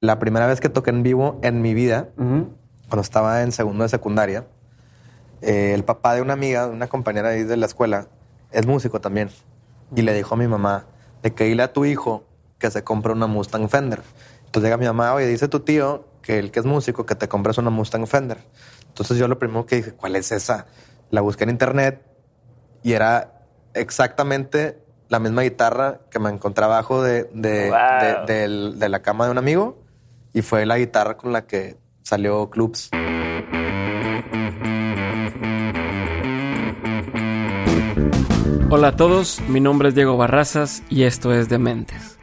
la primera vez que toqué en vivo en mi vida, cuando estaba en segundo de secundaria, eh, el papá de una amiga, una compañera ahí de la escuela, es músico también. Y le dijo a mi mamá de que dile a tu hijo que se compre una Mustang Fender. Entonces llega mi mamá, oye, dice tu tío que el que es músico que te compres una Mustang Fender. Entonces yo lo primero que dije, ¿cuál es esa? La busqué en internet y era exactamente la misma guitarra que me encontraba abajo de, de, de la cama de un amigo y fue la guitarra con la que salió Clubs. Hola a todos, mi nombre es Diego Barrazas y esto es Dementes.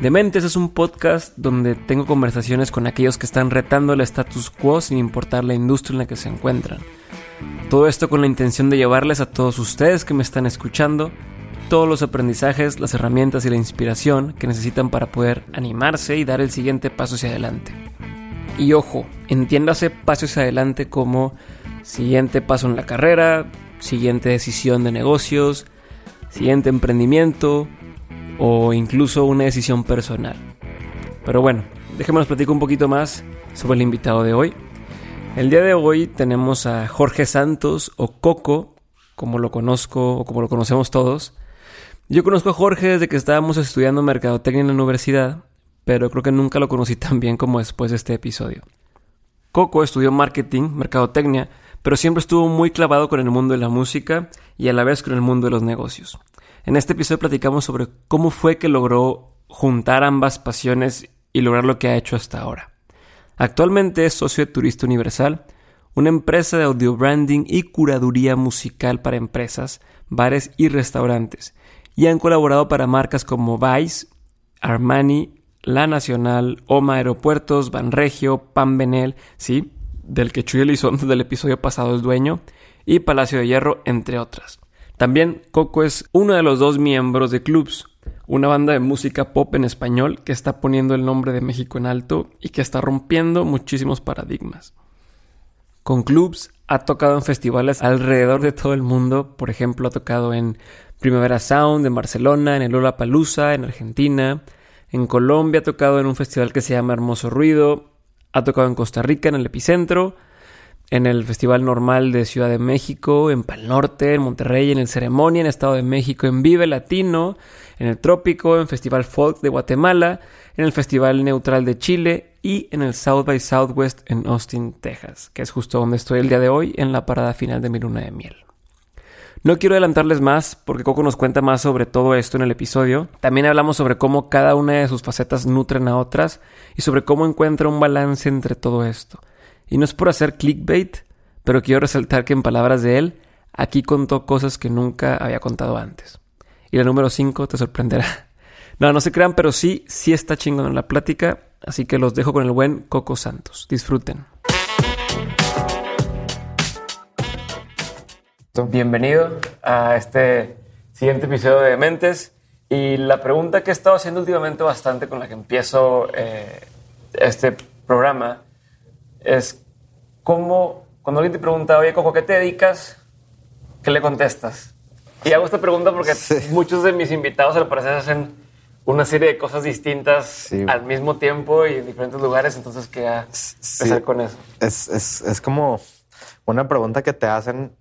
Dementes es un podcast donde tengo conversaciones con aquellos que están retando el status quo sin importar la industria en la que se encuentran. Todo esto con la intención de llevarles a todos ustedes que me están escuchando todos los aprendizajes, las herramientas y la inspiración que necesitan para poder animarse y dar el siguiente paso hacia adelante. Y ojo, entiéndase paso hacia adelante como siguiente paso en la carrera, siguiente decisión de negocios, siguiente emprendimiento o incluso una decisión personal. Pero bueno, déjenme platicar un poquito más sobre el invitado de hoy. El día de hoy tenemos a Jorge Santos o Coco, como lo conozco o como lo conocemos todos. Yo conozco a Jorge desde que estábamos estudiando mercadotecnia en la universidad, pero creo que nunca lo conocí tan bien como después de este episodio. Coco estudió marketing, mercadotecnia, pero siempre estuvo muy clavado con el mundo de la música y a la vez con el mundo de los negocios. En este episodio platicamos sobre cómo fue que logró juntar ambas pasiones y lograr lo que ha hecho hasta ahora. Actualmente es socio de Turista Universal, una empresa de audio branding y curaduría musical para empresas, bares y restaurantes, y han colaborado para marcas como Vice, Armani, La Nacional, Oma Aeropuertos, Banregio, Pan Benel, sí, del que Chuy Elizondo del episodio pasado es dueño, y Palacio de Hierro, entre otras. También Coco es uno de los dos miembros de Clubs, una banda de música pop en español que está poniendo el nombre de México en alto y que está rompiendo muchísimos paradigmas. Con Clubs ha tocado en festivales alrededor de todo el mundo, por ejemplo ha tocado en Primavera Sound en Barcelona, en el Lola en Argentina, en Colombia ha tocado en un festival que se llama Hermoso Ruido, ha tocado en Costa Rica, en el epicentro, en el Festival Normal de Ciudad de México, en Pal Norte, en Monterrey, en el Ceremonia, en Estado de México, en Vive Latino, en el Trópico, en Festival Folk de Guatemala, en el Festival Neutral de Chile y en el South by Southwest en Austin, Texas, que es justo donde estoy el día de hoy en la parada final de mi luna de miel. No quiero adelantarles más porque Coco nos cuenta más sobre todo esto en el episodio. También hablamos sobre cómo cada una de sus facetas nutren a otras y sobre cómo encuentra un balance entre todo esto. Y no es por hacer clickbait, pero quiero resaltar que en palabras de él, aquí contó cosas que nunca había contado antes. Y la número 5 te sorprenderá. No, no se crean, pero sí, sí está chingón en la plática, así que los dejo con el buen Coco Santos. Disfruten. Bienvenido a este siguiente episodio de Mentes. Y la pregunta que he estado haciendo últimamente bastante con la que empiezo eh, este programa es cómo, cuando alguien te pregunta, oye, Coco, ¿qué te dedicas? ¿Qué le contestas? Y hago esta pregunta porque muchos de mis invitados al parecer hacen una serie de cosas distintas al mismo tiempo y en diferentes lugares, entonces queda empezar con eso. Es, es, es como una pregunta que te hacen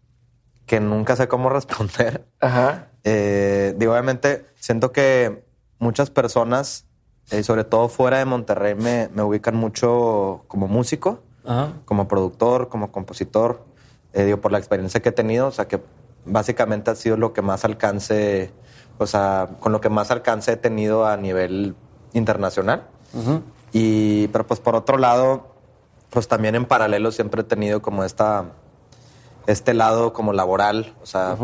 que nunca sé cómo responder. Ajá. Eh, digo, obviamente, siento que muchas personas, eh, sobre todo fuera de Monterrey, me, me ubican mucho como músico, como productor, como compositor. Eh, digo, por la experiencia que he tenido, o sea, que básicamente ha sido lo que más alcance, o sea, con lo que más alcance he tenido a nivel internacional. Y, pero pues por otro lado, pues también en paralelo siempre he tenido como esta este lado como laboral, o sea,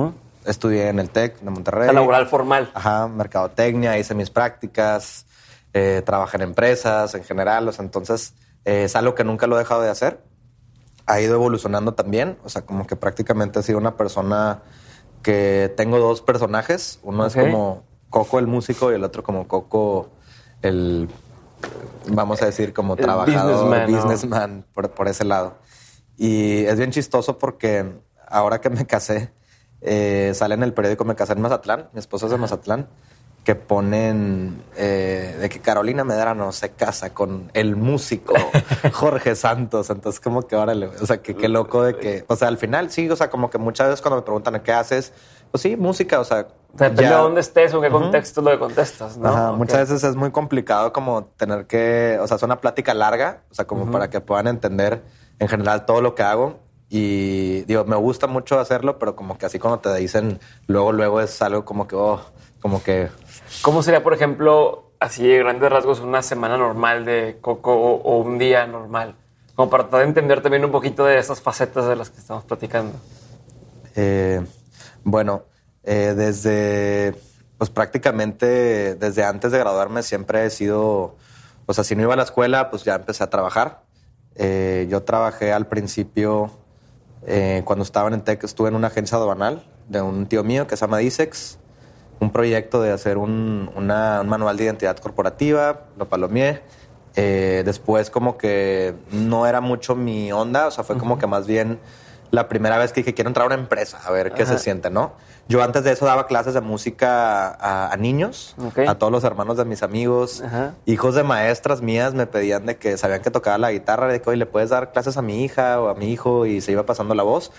estudié en el TEC de Monterrey. laboral formal. Ajá, mercadotecnia, hice mis prácticas, eh, trabajé en empresas en general, o sea, entonces eh, es algo que nunca lo he dejado de hacer. Ha ido evolucionando también, o sea, como que prácticamente he sido una persona que tengo dos personajes, uno es como Coco el músico y el otro como Coco el, vamos a decir, como trabajador, businessman, por, por ese lado. Y es bien chistoso porque ahora que me casé, eh, sale en el periódico, me casé en Mazatlán, mi esposa es de Mazatlán, que ponen eh, de que Carolina Medrano se casa con el músico Jorge Santos. Entonces, como que órale, o sea, que qué loco de que, o sea, al final sí, o sea, como que muchas veces cuando me preguntan qué haces, pues sí, música, o sea. Depende de dónde estés o qué contexto lo que contestas, ¿no? Muchas veces es muy complicado como tener que, o sea, es una plática larga, o sea, como para que puedan entender en general todo lo que hago. Y digo, me gusta mucho hacerlo, pero como que así cuando te dicen luego, luego es algo como que, oh, como que ¿Cómo sería, por ejemplo, así de grandes rasgos, una semana normal de Coco o, un día normal? Como para tratar de entender también un poquito de esas facetas de las que estamos platicando. Eh, bueno, eh, desde, pues prácticamente desde antes de graduarme siempre he sido, o sea, si no iba a la escuela, pues ya empecé a trabajar. Eh, yo trabajé al principio, cuando estaba en TEC, estuve en una agencia aduanal de un tío mío que se llama Disex un proyecto de hacer un, manual de identidad corporativa, lo palomié. Eh, después como que no era mucho mi onda, o sea, fue como que más bien la primera vez que dije, quiero entrar a una empresa, a ver qué se siente, ¿no? Yo antes de eso daba clases de música a, niños, a todos los hermanos de mis amigos, hijos de maestras mías me pedían de que sabían que tocaba la guitarra, de que hoy le puedes dar clases a mi hija o a mi hijo y se iba pasando la voz.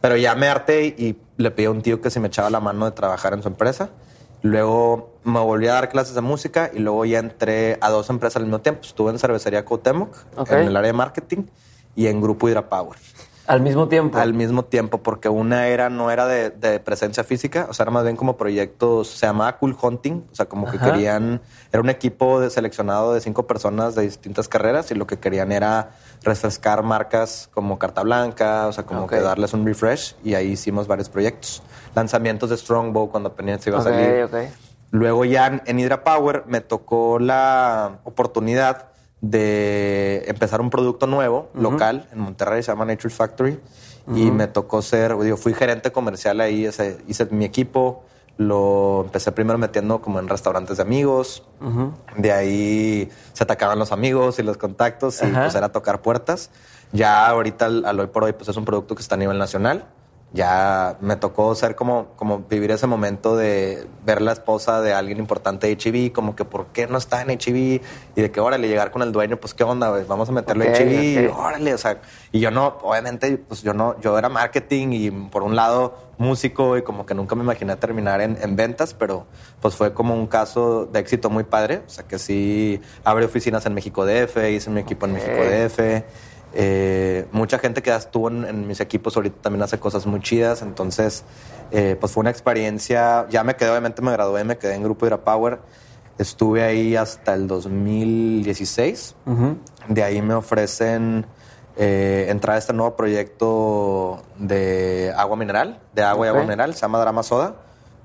Pero ya me harté y le pedí a un tío que se me echaba la mano de trabajar en su empresa. Luego me volví a dar clases de música y luego ya entré a dos empresas al mismo tiempo. Estuve en Cervecería Coutemoc, en el área de marketing, y en Grupo Hidrapower. ¿Al mismo tiempo? Al mismo tiempo, porque una era, no era de, presencia física, o sea, era más bien como proyectos, se llamaba Cool Hunting, o sea, como que querían, era un equipo de seleccionado de cinco personas de distintas carreras y lo que querían era refrescar marcas como Carta Blanca, o sea, como que darles un refresh y ahí hicimos varios proyectos. Lanzamientos de Strongbow cuando apenas se iba a salir. Luego ya en Hydra Power me tocó la oportunidad de empezar un producto nuevo, local, en Monterrey, se llama Nature Factory. Y me tocó ser, digo, fui gerente comercial ahí, hice mi equipo, lo empecé primero metiendo como en restaurantes de amigos. De ahí se atacaban los amigos y los contactos y pues era tocar puertas. Ya ahorita al, hoy por hoy pues es un producto que está a nivel nacional. Ya me tocó ser como, como vivir ese momento de ver la esposa de alguien importante de HIV, como que por qué no está en HIV y de que órale llegar con el dueño, pues qué onda, vamos a meterlo en HIV, órale, o sea, y yo no, obviamente, pues yo no, yo era marketing y por un lado músico y como que nunca me imaginé terminar en, ventas, pero pues fue como un caso de éxito muy padre. O sea que sí abrí oficinas en México DF, hice mi equipo en México DF. Eh, mucha gente que estuvo en, mis equipos ahorita también hace cosas muy chidas, entonces eh, pues fue una experiencia, ya me quedé, obviamente me gradué, me quedé en Grupo Power estuve ahí hasta el 2016, de ahí me ofrecen eh, entrar a este nuevo proyecto de agua mineral, de agua y agua mineral, se llama Drama Soda,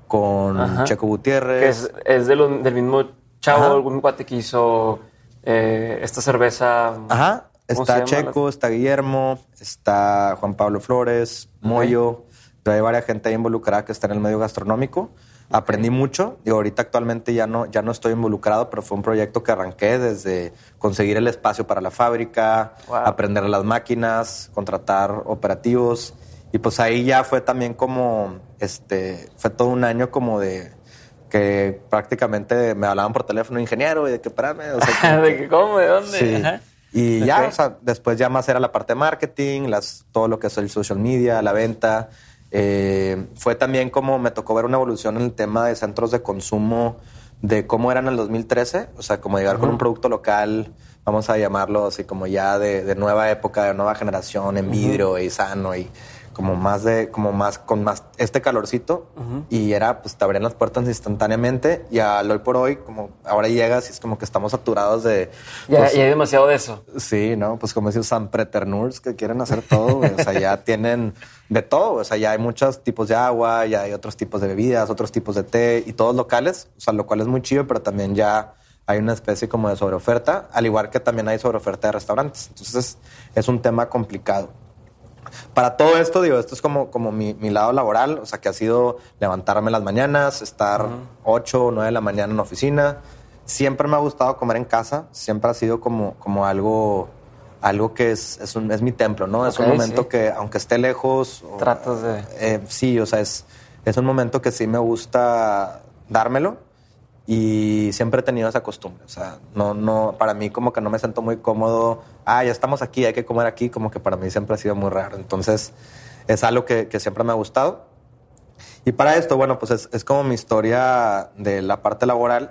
con Checo Gutiérrez. es, del mismo chavo, algún cuate que hizo eh, esta cerveza. Ajá, está Checo, está Guillermo, está Juan Pablo Flores, Moyo, hay varias gente ahí involucrada que está en el medio gastronómico aprendí mucho. y ahorita actualmente ya no, ya no estoy involucrado, pero fue un proyecto que arranqué desde conseguir el espacio para la fábrica, aprender las máquinas, contratar operativos. Y pues ahí ya fue también como, este, fue todo un año como de que prácticamente me hablaban por teléfono ingeniero y de que espérame, o sea, de que cómo, de dónde. Sí. Y ya, o sea, después ya más era la parte de marketing, las, todo lo que es el social media, la venta. Eh, fue también como me tocó ver una evolución en el tema de centros de consumo, de cómo eran en el 2013, o sea, como llegar con un producto local, vamos a llamarlo así como ya de, nueva época, de nueva generación, en vidrio y sano y como más de, como más, con más este calorcito y era, pues te abrían las puertas instantáneamente y al hoy por hoy, como ahora llegas y es como que estamos saturados de... Ya, pues, y hay demasiado de eso. Sí, ¿no? Pues como decir San Preternurs que quieren hacer todo, o sea, ya tienen de todo, o sea, ya hay muchos tipos de agua, ya hay otros tipos de bebidas, otros tipos de té y todos locales, o sea, lo cual es muy chido, pero también ya hay una especie como de sobreoferta, al igual que también hay sobreoferta de restaurantes. Entonces es un tema complicado. Para todo esto, digo, esto es como, como mi, lado laboral, o sea, que ha sido levantarme las mañanas, estar 8 o 9 de la mañana en la oficina. Siempre me ha gustado comer en casa, siempre ha sido como, como algo, algo que es, es, es mi templo, ¿no? es un momento que, aunque esté lejos... Tratas de... Eh, sí, o sea, es, es un momento que sí me gusta dármelo y siempre he tenido esa costumbre. O sea, no, no, para mí como que no me siento muy cómodo. Ah, ya estamos aquí, hay que comer aquí. Como que para mí siempre ha sido muy raro. Entonces, es algo que, que siempre me ha gustado. Y para esto, bueno, pues es, es, como mi historia de la parte laboral.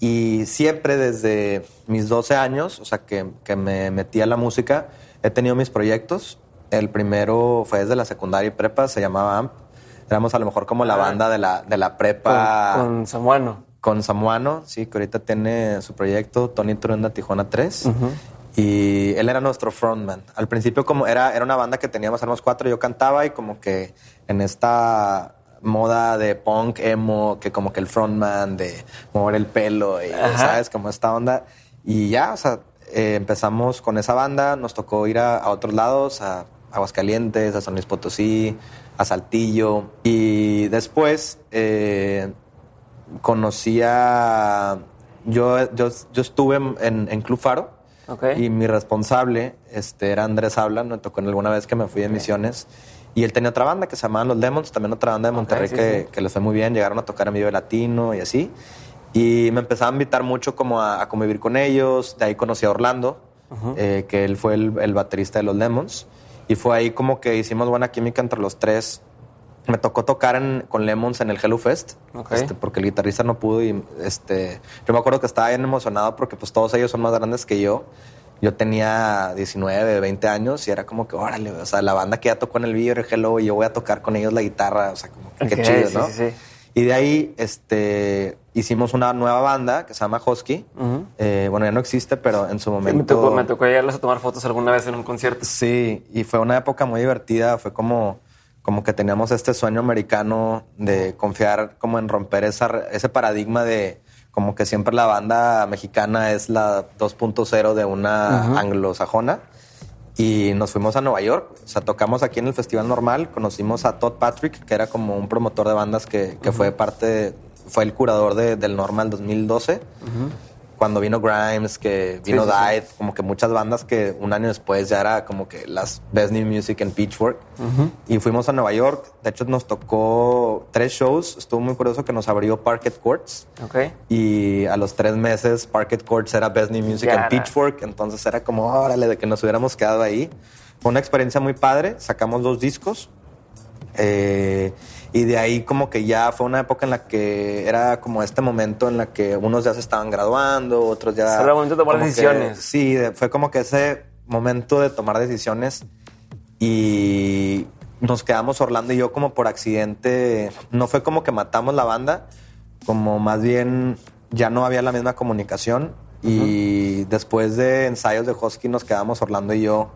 Y siempre desde mis 12 años, o sea, que, que me metí a la música, he tenido mis proyectos. El primero fue desde la secundaria y prepa, se llamaba AMP. Éramos a lo mejor como la ah. banda de la, de la prepa. Con, con Samuano. Con Samuano, sí, que ahorita tiene su proyecto, Tony Trunda Tijuana 3. Y él era nuestro frontman. Al principio como era, era una banda que teníamos, éramos cuatro, yo cantaba y como que en esta moda de punk, emo, que como que el frontman, de mover el pelo, y, ¿sabes? Como esta onda. Y ya, o sea, eh, empezamos con esa banda, nos tocó ir a, otros lados, a Aguascalientes, a San Luis Potosí, a Saltillo. Y después eh, conocía, yo, yo, yo estuve en, en Club Faro y mi responsable este, era Andrés Habla, me tocó en alguna vez que me fui de misiones. Y él tenía otra banda que se llamaba Los Lemons, también otra banda de Monterrey que, que les fue muy bien, llegaron a tocar en Vive Latino y así. Y me empezaron a invitar mucho como a, convivir con ellos. De ahí conocí a Orlando, eh, que él fue el, el, baterista de los Lemons. Y fue ahí como que hicimos buena química entre los tres. Me tocó tocar con Lemons en el Hello Fest, este, porque el guitarrista no pudo. Y este, yo me acuerdo que estaba bien emocionado porque pues todos ellos son más grandes que yo. Yo tenía 19, 20 años y era como que, órale, o sea, la banda que ya tocó en el video de Hello y yo voy a tocar con ellos la guitarra, o sea, como que qué chido, ¿no? Sí, sí. Y de ahí este, hicimos una nueva banda que se llama Husky. Eh, bueno, ya no existe, pero en su momento... me, tocó, me tocó llegarles a tomar fotos alguna vez en un concierto. Sí, y fue una época muy divertida. Fue como, como que teníamos este sueño americano de confiar como en romper esa, ese paradigma de como que siempre la banda mexicana es la 2.0 de una anglosajona. Y nos fuimos a Nueva York. O sea, tocamos aquí en el Festival Normal, conocimos a Todd Patrick, que era como un promotor de bandas que, que fue parte, fue el curador de, del Normal 2012 cuando vino Grimes, que vino Dive, como que muchas bandas que un año después ya era como que las Best New Music en Pitchfork. Y fuimos a Nueva York. De hecho, nos tocó tres shows. Estuvo muy curioso que nos abrió Parket Courts. Okay. Y a los tres meses, Parket Courts era Best New Music en Pitchfork. Entonces era como, órale, de que nos hubiéramos quedado ahí. Fue una experiencia muy padre. Sacamos dos discos. Eh, y de ahí como que ya fue una época en la que era como este momento en la que unos ya se estaban graduando, otros ya... Era el momento de tomar decisiones. sí, fue como que ese momento de tomar decisiones. Y nos quedamos Orlando y yo como por accidente, no fue como que matamos la banda, como más bien ya no había la misma comunicación. Y después de ensayos de Husky nos quedamos Orlando y yo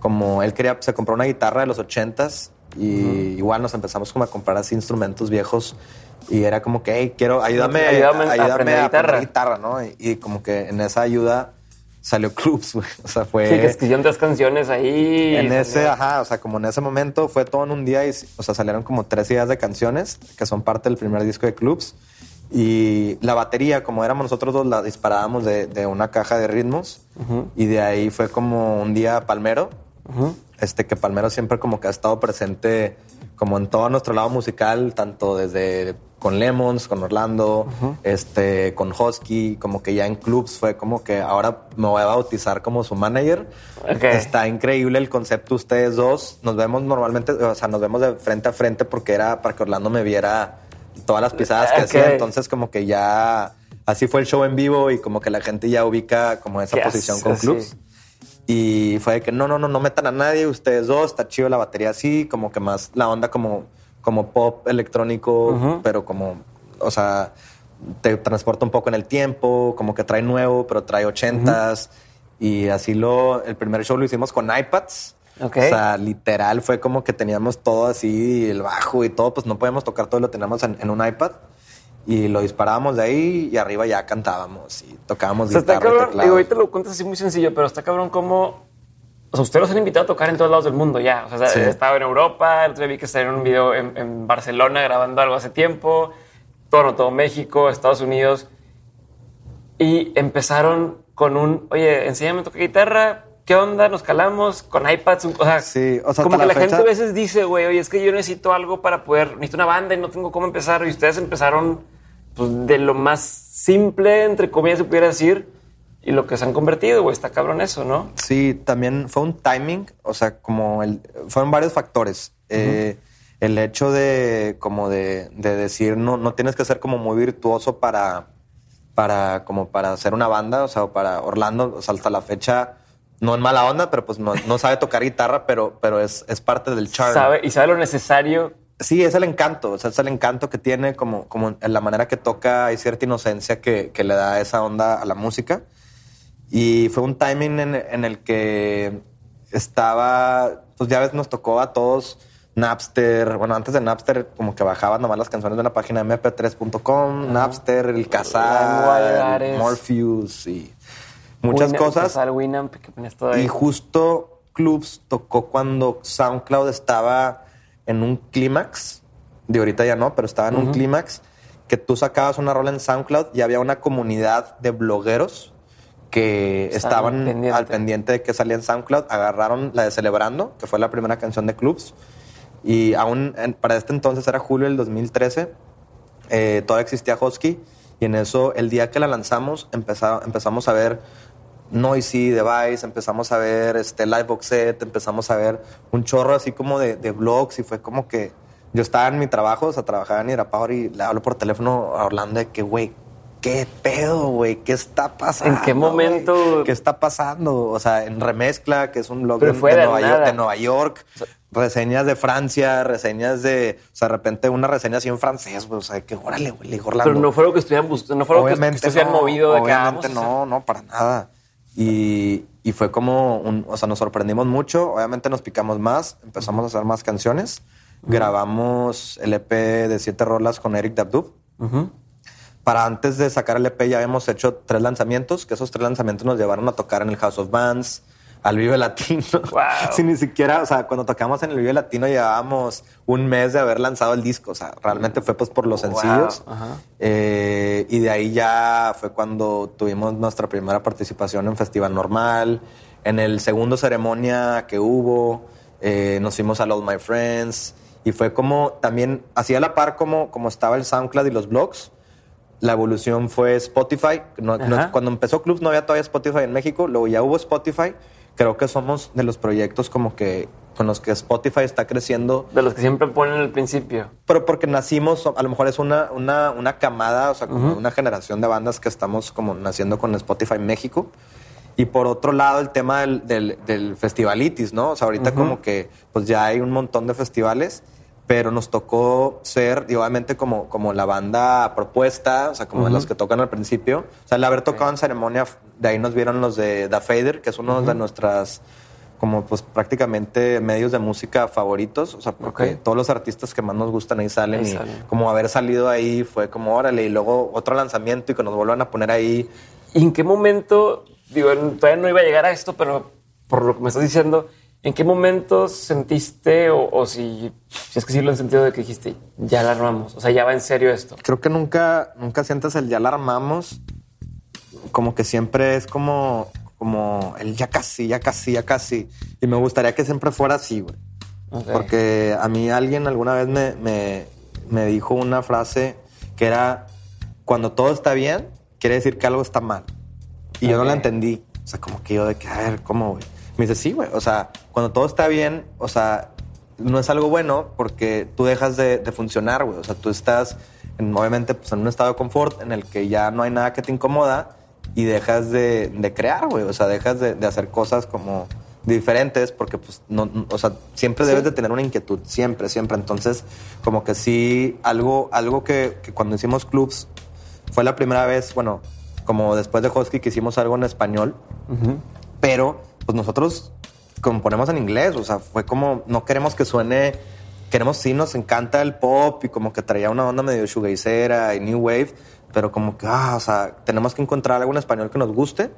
como él quería, se compró una guitarra de los ochentas y igual nos empezamos como a comprar así instrumentos viejos y era como que, hey, quiero, ayúdame, ayúdame, a, aprender guitarra. guitarra, ¿no? Y, como que en esa ayuda salió Clubs, güey. O sea, fue... Sí, que escribieron tres canciones ahí. En ese, ajá, o sea, como en ese momento fue todo en un día y, o sea, salieron como tres ideas de canciones que son parte del primer disco de Clubs. Y la batería, como éramos nosotros dos, la disparábamos de, de una caja de ritmos. Y de ahí fue como un día palmero este, que Palmero siempre como que ha estado presente como en todo nuestro lado musical, tanto desde con Lemons, con Orlando, este, con Husky, como que ya en clubs fue como que ahora me voy a bautizar como su manager. Está increíble el concepto ustedes dos. Nos vemos normalmente, o sea, nos vemos de frente a frente porque era para que Orlando me viera todas las pisadas que hacía. Entonces como que ya así fue el show en vivo y como que la gente ya ubica como esa posición con clubs. Y fue de que no, no, no, no metan a nadie, ustedes dos, está chido la batería así, como que más la onda como, como pop electrónico, pero como, o sea, te transporta un poco en el tiempo, como que trae nuevo, pero trae ochentas. Y así lo, el primer show lo hicimos con iPads. O sea, literal fue como que teníamos todo así, el bajo y todo, pues no podíamos tocar todo, lo teníamos en un iPad y lo disparábamos de ahí y arriba ya cantábamos y tocábamos o sea, guitarra, está cabrón, digo, ahorita lo cuentas así muy sencillo, pero está cabrón como... O sea, ustedes los han invitado a tocar en todos lados del mundo ya. O sea, sí. estaba en Europa, el otro día vi que estaban en un video en, Barcelona grabando algo hace tiempo, todo, todo México, Estados Unidos. Y empezaron con un, oye, enséñame a tocar guitarra, ¿qué onda? Nos calamos con iPads. O sea, sí, o sea como que la, gente a veces dice, güey, oye, es que yo necesito algo para poder, necesito una banda y no tengo cómo empezar. Y ustedes empezaron pues, de lo más simple, entre comillas, se pudiera decir, y lo que se han convertido, güey. Está cabrón eso, ¿no? Sí, también fue un timing, o sea, como el, fueron varios factores. Eh, el hecho de como de, decir no, no tienes que ser como muy virtuoso para, para como para hacer una banda, o sea, para Orlando, o sea, hasta la fecha no en mala onda, pero pues no, no sabe tocar guitarra, pero, pero es, es parte del charm. Sabe, y sabe lo necesario. Sí, es el encanto, o sea, es el encanto que tiene, como, como en la manera que toca, hay cierta inocencia que, que le da esa onda a la música. Y fue un timing en, en, el que estaba, pues ya ves, nos tocó a todos Napster. Bueno, antes de Napster, como que bajaban nomás las canciones de la página mp3.com, Napster, el Kazaa, Morpheus y muchas cosas. y justo Clubs tocó cuando SoundCloud estaba en un clímax. De ahorita ya no, pero estaba en un clímax que tú sacabas una rola en SoundCloud y había una comunidad de blogueros que estaban al pendiente. de que salía en SoundCloud, agarraron la de Celebrando, que fue la primera canción de Clubs, y aún para este entonces era julio del 2013, eh, todavía existía Husky, y en eso, el día que la lanzamos, empezamos a ver Noisy Device, empezamos a ver este, Livebox Set, empezamos a ver un chorro así como de, de blogs, y fue como que yo estaba en mi trabajo, o sea, trabajaba en Irapaor y le hablo por teléfono a Orlando de que, güey, ¿qué pedo, güey? ¿Qué está pasando? ¿En qué momento? ¿Qué está pasando? O sea, en Remezcla, que es un blog de, Nueva York, reseñas de Francia, reseñas de, o sea, de repente una reseña así en francés, güey, o sea, que órale, güey, Pero no fue lo que estuvieran buscando, no fue lo que, que movido de acá. Obviamente no, no, para nada. Y, y, fue como, un, o sea, nos sorprendimos mucho, obviamente nos picamos más, empezamos a hacer más canciones, grabamos el EP de siete rolas con Eric Dabdub. Para antes de sacar el EP ya habíamos hecho tres lanzamientos, que esos tres lanzamientos nos llevaron a tocar en el House of Bands, al Vive Latino. Wow. Sin ni siquiera, o sea, cuando tocamos en el Vive Latino llevábamos un mes de haber lanzado el disco. O sea, realmente fue pues por los sencillos. Eh, y de ahí ya fue cuando tuvimos nuestra primera participación en Festival Normal. En el segundo ceremonia que hubo, eh, nos fuimos a All My Friends. Y fue como también, hacía la par como, como estaba el SoundCloud y los blogs la evolución fue Spotify. cuando empezó Club no había todavía Spotify en México, luego ya hubo Spotify. Creo que somos de los proyectos como que con los que Spotify está creciendo. De los que siempre ponen al principio. Pero porque nacimos, a lo mejor es una, una, una camada, o sea, como una generación de bandas que estamos como naciendo con Spotify México. Y por otro lado, el tema del, del, festivalitis, ¿no? O sea, ahorita como que pues ya hay un montón de festivales pero nos tocó ser, obviamente, como, como la banda propuesta, o sea, como de los que tocan al principio. O sea, el haber tocado en ceremonia, de ahí nos vieron los de The Fader, que es uno de nuestras, como pues prácticamente medios de música favoritos, o sea, porque todos los artistas que más nos gustan ahí salen y como haber salido ahí fue como, órale, y luego otro lanzamiento y que nos vuelvan a poner ahí. ¿Y en qué momento, digo, todavía no iba a llegar a esto, pero por lo que me estás diciendo, ¿En qué momento sentiste, o, si, es que sí lo he sentido de que dijiste, ya la armamos? O sea, ya va en serio esto. Creo que nunca, nunca sientes el ya la armamos. Como que siempre es como, como el ya casi, ya casi, ya casi. Y me gustaría que siempre fuera así, güey. Porque a mí alguien alguna vez me, me, dijo una frase que era, cuando todo está bien, quiere decir que algo está mal. Y yo no la entendí. O sea, como que yo de que, a ver, ¿cómo, güey? Me dice, sí, güey. O sea, cuando todo está bien, o sea, no es algo bueno porque tú dejas de, funcionar, güey. O sea, tú estás, en, obviamente, pues, en un estado de confort en el que ya no hay nada que te incomoda y dejas de, crear, güey. O sea, dejas de, hacer cosas como diferentes porque, pues, no, o sea, siempre debes de tener una inquietud, siempre, siempre. Entonces, como que sí, algo, algo que, cuando hicimos clubs fue la primera vez, bueno, como después de Hosky que hicimos algo en español, pero pues nosotros componemos en inglés, o sea, fue como, no queremos que suene, queremos, sí, nos encanta el pop y como que traía una onda medio shoegazera y new wave, pero como que, ah, o sea, tenemos que encontrar algo en español que nos guste.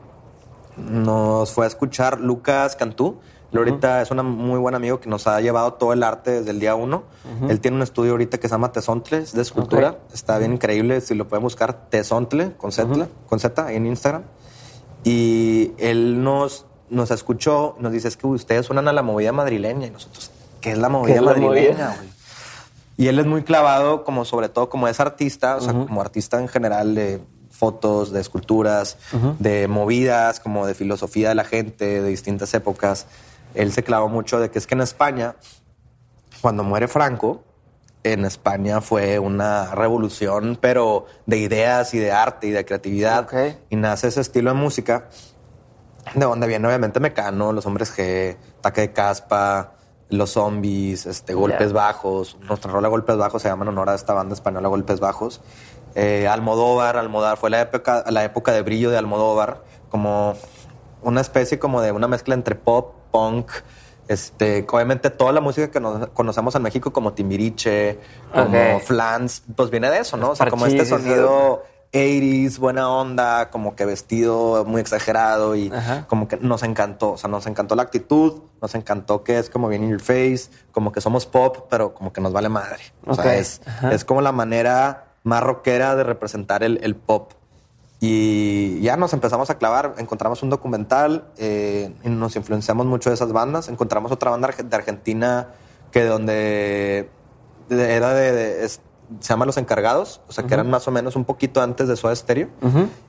Nos fue a escuchar Lucas Cantú, él ahorita es un muy buen amigo que nos ha llevado todo el arte desde el día uno. Él tiene un estudio ahorita que se llama Tesontle, es de escultura. Está bien increíble. Si lo pueden buscar, Tesontle, con Z, con Z en Instagram. Y él nos nos escuchó, nos dice, es que ustedes suenan a la movida madrileña. Y nosotros, ¿qué es la movida madrileña, Y él es muy clavado, como sobre todo como es artista, o sea, como artista en general de fotos, de esculturas, de movidas, como de filosofía de la gente, de distintas épocas. Él se clavó mucho de que es que en España, cuando muere Franco, en España fue una revolución, pero de ideas y de arte y de creatividad. Y nace ese estilo de música, de donde viene obviamente Mecano, Los Hombres G, Taque de Caspa, Los Zombies, este, Golpes Bajos. Nuestra rola Golpes Bajos se llama en honor a esta banda española Golpes Bajos. Eh, Almodóvar, Almodóvar, fue la época, la época de brillo de Almodóvar, como una especie como de una mezcla entre pop, punk, este, obviamente toda la música que nos conocemos en México como Timbiriche, como Flans, pues viene de eso, ¿no? O sea, como este sonido 80s, buena onda, como que vestido muy exagerado y como que nos encantó, o sea, nos encantó la actitud, nos encantó que es como bien in your face, como que somos pop, pero como que nos vale madre. O sea, es, es, como la manera más rockera de representar el, el pop. Y ya nos empezamos a clavar, encontramos un documental eh, y nos influenciamos mucho de esas bandas. Encontramos otra banda de Argentina que de donde era de, se llama Los Encargados, o sea, que eran más o menos un poquito antes de Soda Stereo.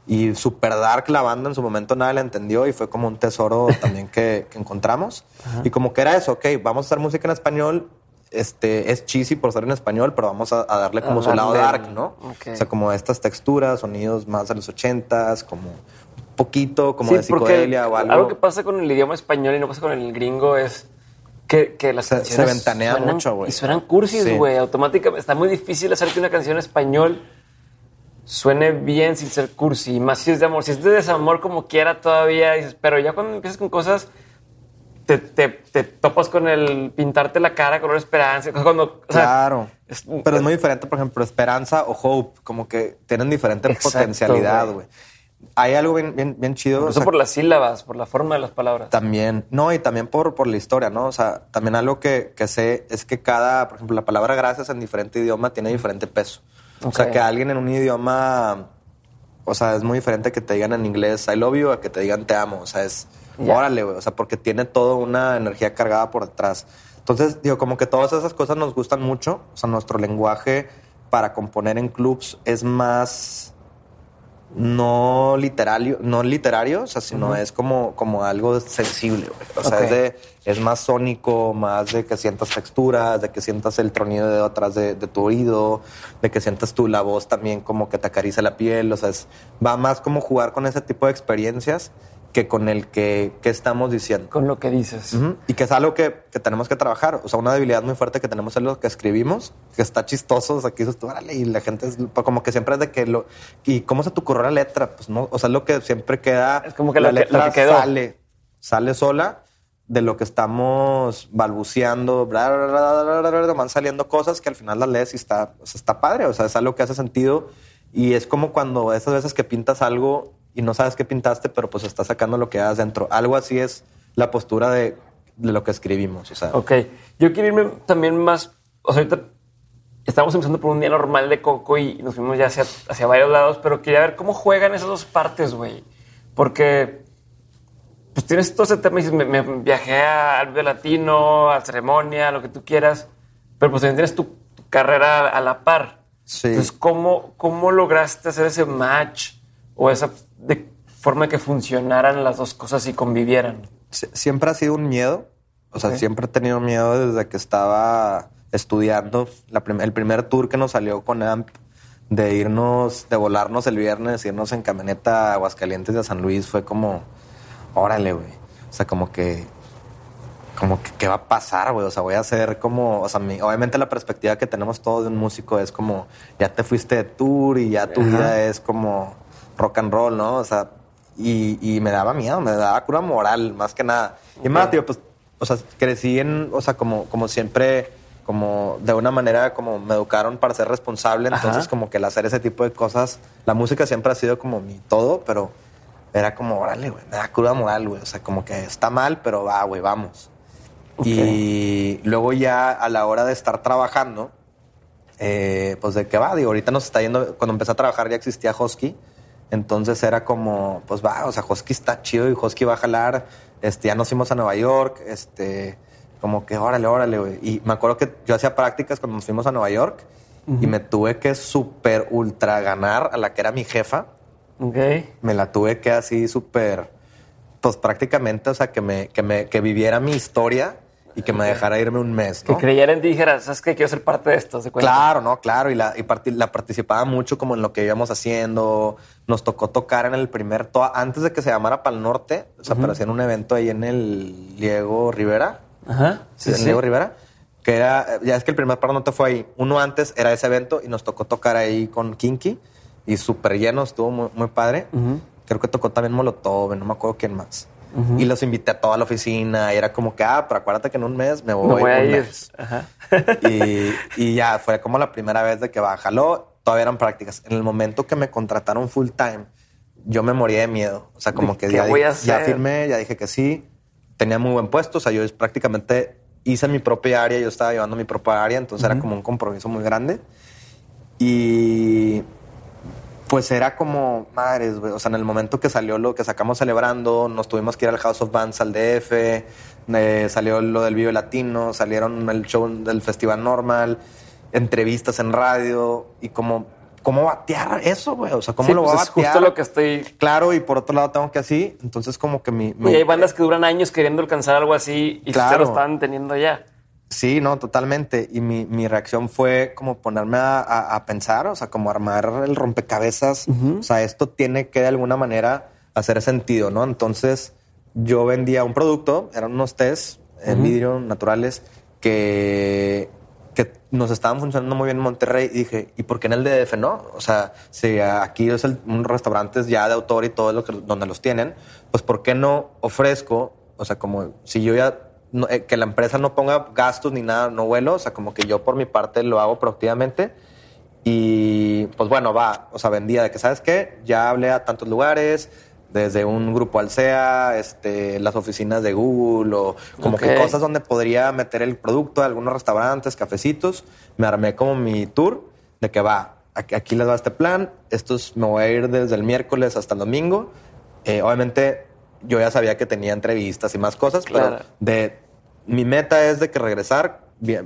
Y super dark la banda en su momento nadie la entendió y fue como un tesoro también que, que encontramos. Y como que era eso, ok, vamos a hacer música en español este, es cheesy por ser en español, pero vamos a, darle como su lado dark, ¿no? O sea, como estas texturas, sonidos más de los ochentas, como un poquito como de psicodelia o algo. Algo que pasa con el idioma español y no pasa con el gringo es que, que las se, se ventanea mucho, güey. Y suenan cursis, güey. Automáticamente está muy difícil hacer que una canción en español suene bien sin ser cursi. Más si es de amor. Si es de desamor como quiera todavía, dices, pero ya cuando empiezas con cosas te, te, topas con el pintarte la cara color esperanza. Cuando, claro. pero es muy diferente, por ejemplo, esperanza o hope, como que tienen diferente potencialidad, güey. Hay algo bien, bien, bien chido. Eso por las sílabas, por la forma de las palabras. También, no, y también por, por la historia, ¿no? O sea, también algo que, que sé es que cada, por ejemplo, la palabra gracias en diferente idioma tiene diferente peso. O sea, que alguien en un idioma, o sea, es muy diferente que te digan en inglés I love you a que te digan te amo. O sea, es Órale, güey. O sea, porque tiene toda una energía cargada por detrás. Entonces, digo, como que todas esas cosas nos gustan mucho. O sea, nuestro lenguaje para componer en clubs es más no literario, no literario, o sea, sino es como, como algo sensible, güey. O sea, es, es más sónico, más de que sientas texturas, de que sientas el tronido de atrás de, de, tu oído, de que sientas tú la voz también como que te acaricia la piel, o sea, es, va más como jugar con ese tipo de experiencias que con el que, estamos diciendo. Con lo que dices. Y que es algo que, tenemos que trabajar. O sea, una debilidad muy fuerte que tenemos es lo que escribimos, que está chistoso. O sea, que dices tú, y la gente es pues, como que siempre es de que lo. ¿Y cómo se te ocurrió la letra? Pues no. O sea, es lo que siempre queda. Es como que la, letra sale, sale sola de lo que estamos balbuceando, van saliendo cosas que al final las lees y está, está padre. O sea, es algo que hace sentido. Y es como cuando esas veces que pintas algo y no sabes qué pintaste, pero pues estás sacando lo que hay dentro. Algo así es la postura de, lo que escribimos. O sea. Ok. Yo quiero irme también más. O sea, ahorita estamos empezando por un día normal de Coco y nos fuimos ya hacia, hacia varios lados, pero quería ver cómo juegan esas dos partes, güey. Porque pues tienes todo ese tema y dices, me, viajé al latino, a ceremonia, lo que tú quieras, pero pues también tienes tu, carrera a la par. Sí. Entonces, ¿cómo, ¿cómo lograste hacer ese match o esa de forma que funcionaran las dos cosas y convivieran? Siempre ha sido un miedo. O sea, siempre he tenido miedo desde que estaba estudiando. el primer tour que nos salió con AMP, de irnos, de volarnos el viernes, irnos en camioneta a Aguascalientes de San Luis, fue como, órale, güey. O sea, como que, como que, ¿qué va a pasar, güey? O sea, voy a hacer como, o sea, obviamente la perspectiva que tenemos todos de un músico es como, ya te fuiste de tour y ya tu vida es como rock and roll, ¿no? O sea, y, me daba miedo, me daba cura moral, más que nada. Y más, tío, pues, o sea, crecí en, o sea, como, como siempre, como de una manera como me educaron para ser responsable, entonces como que el hacer ese tipo de cosas, la música siempre ha sido como mi todo, pero era como, órale, güey, me da cura moral, güey, o sea, como que está mal, pero va, güey, vamos. Y luego ya a la hora de estar trabajando, eh, pues de qué va, digo, ahorita nos está yendo, cuando empecé a trabajar ya existía Husky, entonces era como, pues va, o sea, Hosky está chido y Hosky va a jalar. Este, ya nos fuimos a Nueva York, este, como que órale, órale, güey. Y me acuerdo que yo hacía prácticas cuando nos fuimos a Nueva York y me tuve que súper ultra ganar a la que era mi jefa. Ok. Me la tuve que así súper, pues prácticamente, o sea, que me, que me, que viviera mi historia y que me dejara irme un mes. ¿no? Que creyera en ti y dijera, ¿sabes qué? Quiero ser parte de esto. ¿se claro, no, claro. Y, la, y la participaba mucho como en lo que íbamos haciendo. Nos tocó tocar en el primer antes de que se llamara Pal Norte. O sea, pero hacían un evento ahí en el Diego Rivera. Ajá. Sí, en Diego Rivera. Que era, ya es que el primer Pal Norte fue ahí. Uno antes era ese evento y nos tocó tocar ahí con Kinky. Y súper lleno, estuvo muy, muy padre. Creo que tocó también Molotov, no me acuerdo quién más. Y los invité a toda la oficina y era como que, ah, pero acuérdate que en un mes me voy, a ir. Y, ya fue como la primera vez de que bájalo. Todavía eran prácticas. En el momento que me contrataron full time, yo me moría de miedo. O sea, como que ya, ya firmé, ya dije que sí. Tenía muy buen puesto. O sea, yo prácticamente hice mi propia área. Yo estaba llevando mi propia área. Entonces era como un compromiso muy grande. Y pues era como, madres, güey. O sea, en el momento que salió lo que sacamos celebrando, nos tuvimos que ir al House of Bands al DF, eh, salió lo del Vive Latino, salieron el show del Festival Normal, entrevistas en radio y como, ¿cómo batear eso, güey? O sea, ¿cómo lo pues va a batear? Es justo lo que estoy. Claro, y por otro lado tengo que así. Entonces, como que mi. Y hay bandas que duran años queriendo alcanzar algo así y claro. se lo están teniendo ya. Sí, no, totalmente. Y mi, mi reacción fue como ponerme a, a, pensar, o sea, como armar el rompecabezas. O sea, esto tiene que de alguna manera hacer sentido, ¿no? Entonces yo vendía un producto, eran unos test en vidrio naturales que, que nos estaban funcionando muy bien en Monterrey y dije, ¿y por qué en el DF no? O sea, si aquí es el, un restaurante ya de autor y todo lo que, donde los tienen, pues ¿por qué no ofrezco? O sea, como si yo ya eh, que la empresa no ponga gastos ni nada, no vuelo, o sea, como que yo por mi parte lo hago proactivamente. Y pues bueno, va, o sea, vendía de que, ¿sabes qué? Ya hablé a tantos lugares, desde un grupo Alsea, este, las oficinas de Google o como que cosas donde podría meter el producto, algunos restaurantes, cafecitos. Me armé como mi tour de que va, aquí, les va este plan, estos me voy a ir desde el miércoles hasta el domingo. Eh, obviamente yo ya sabía que tenía entrevistas y más cosas, pero de mi meta es de que regresar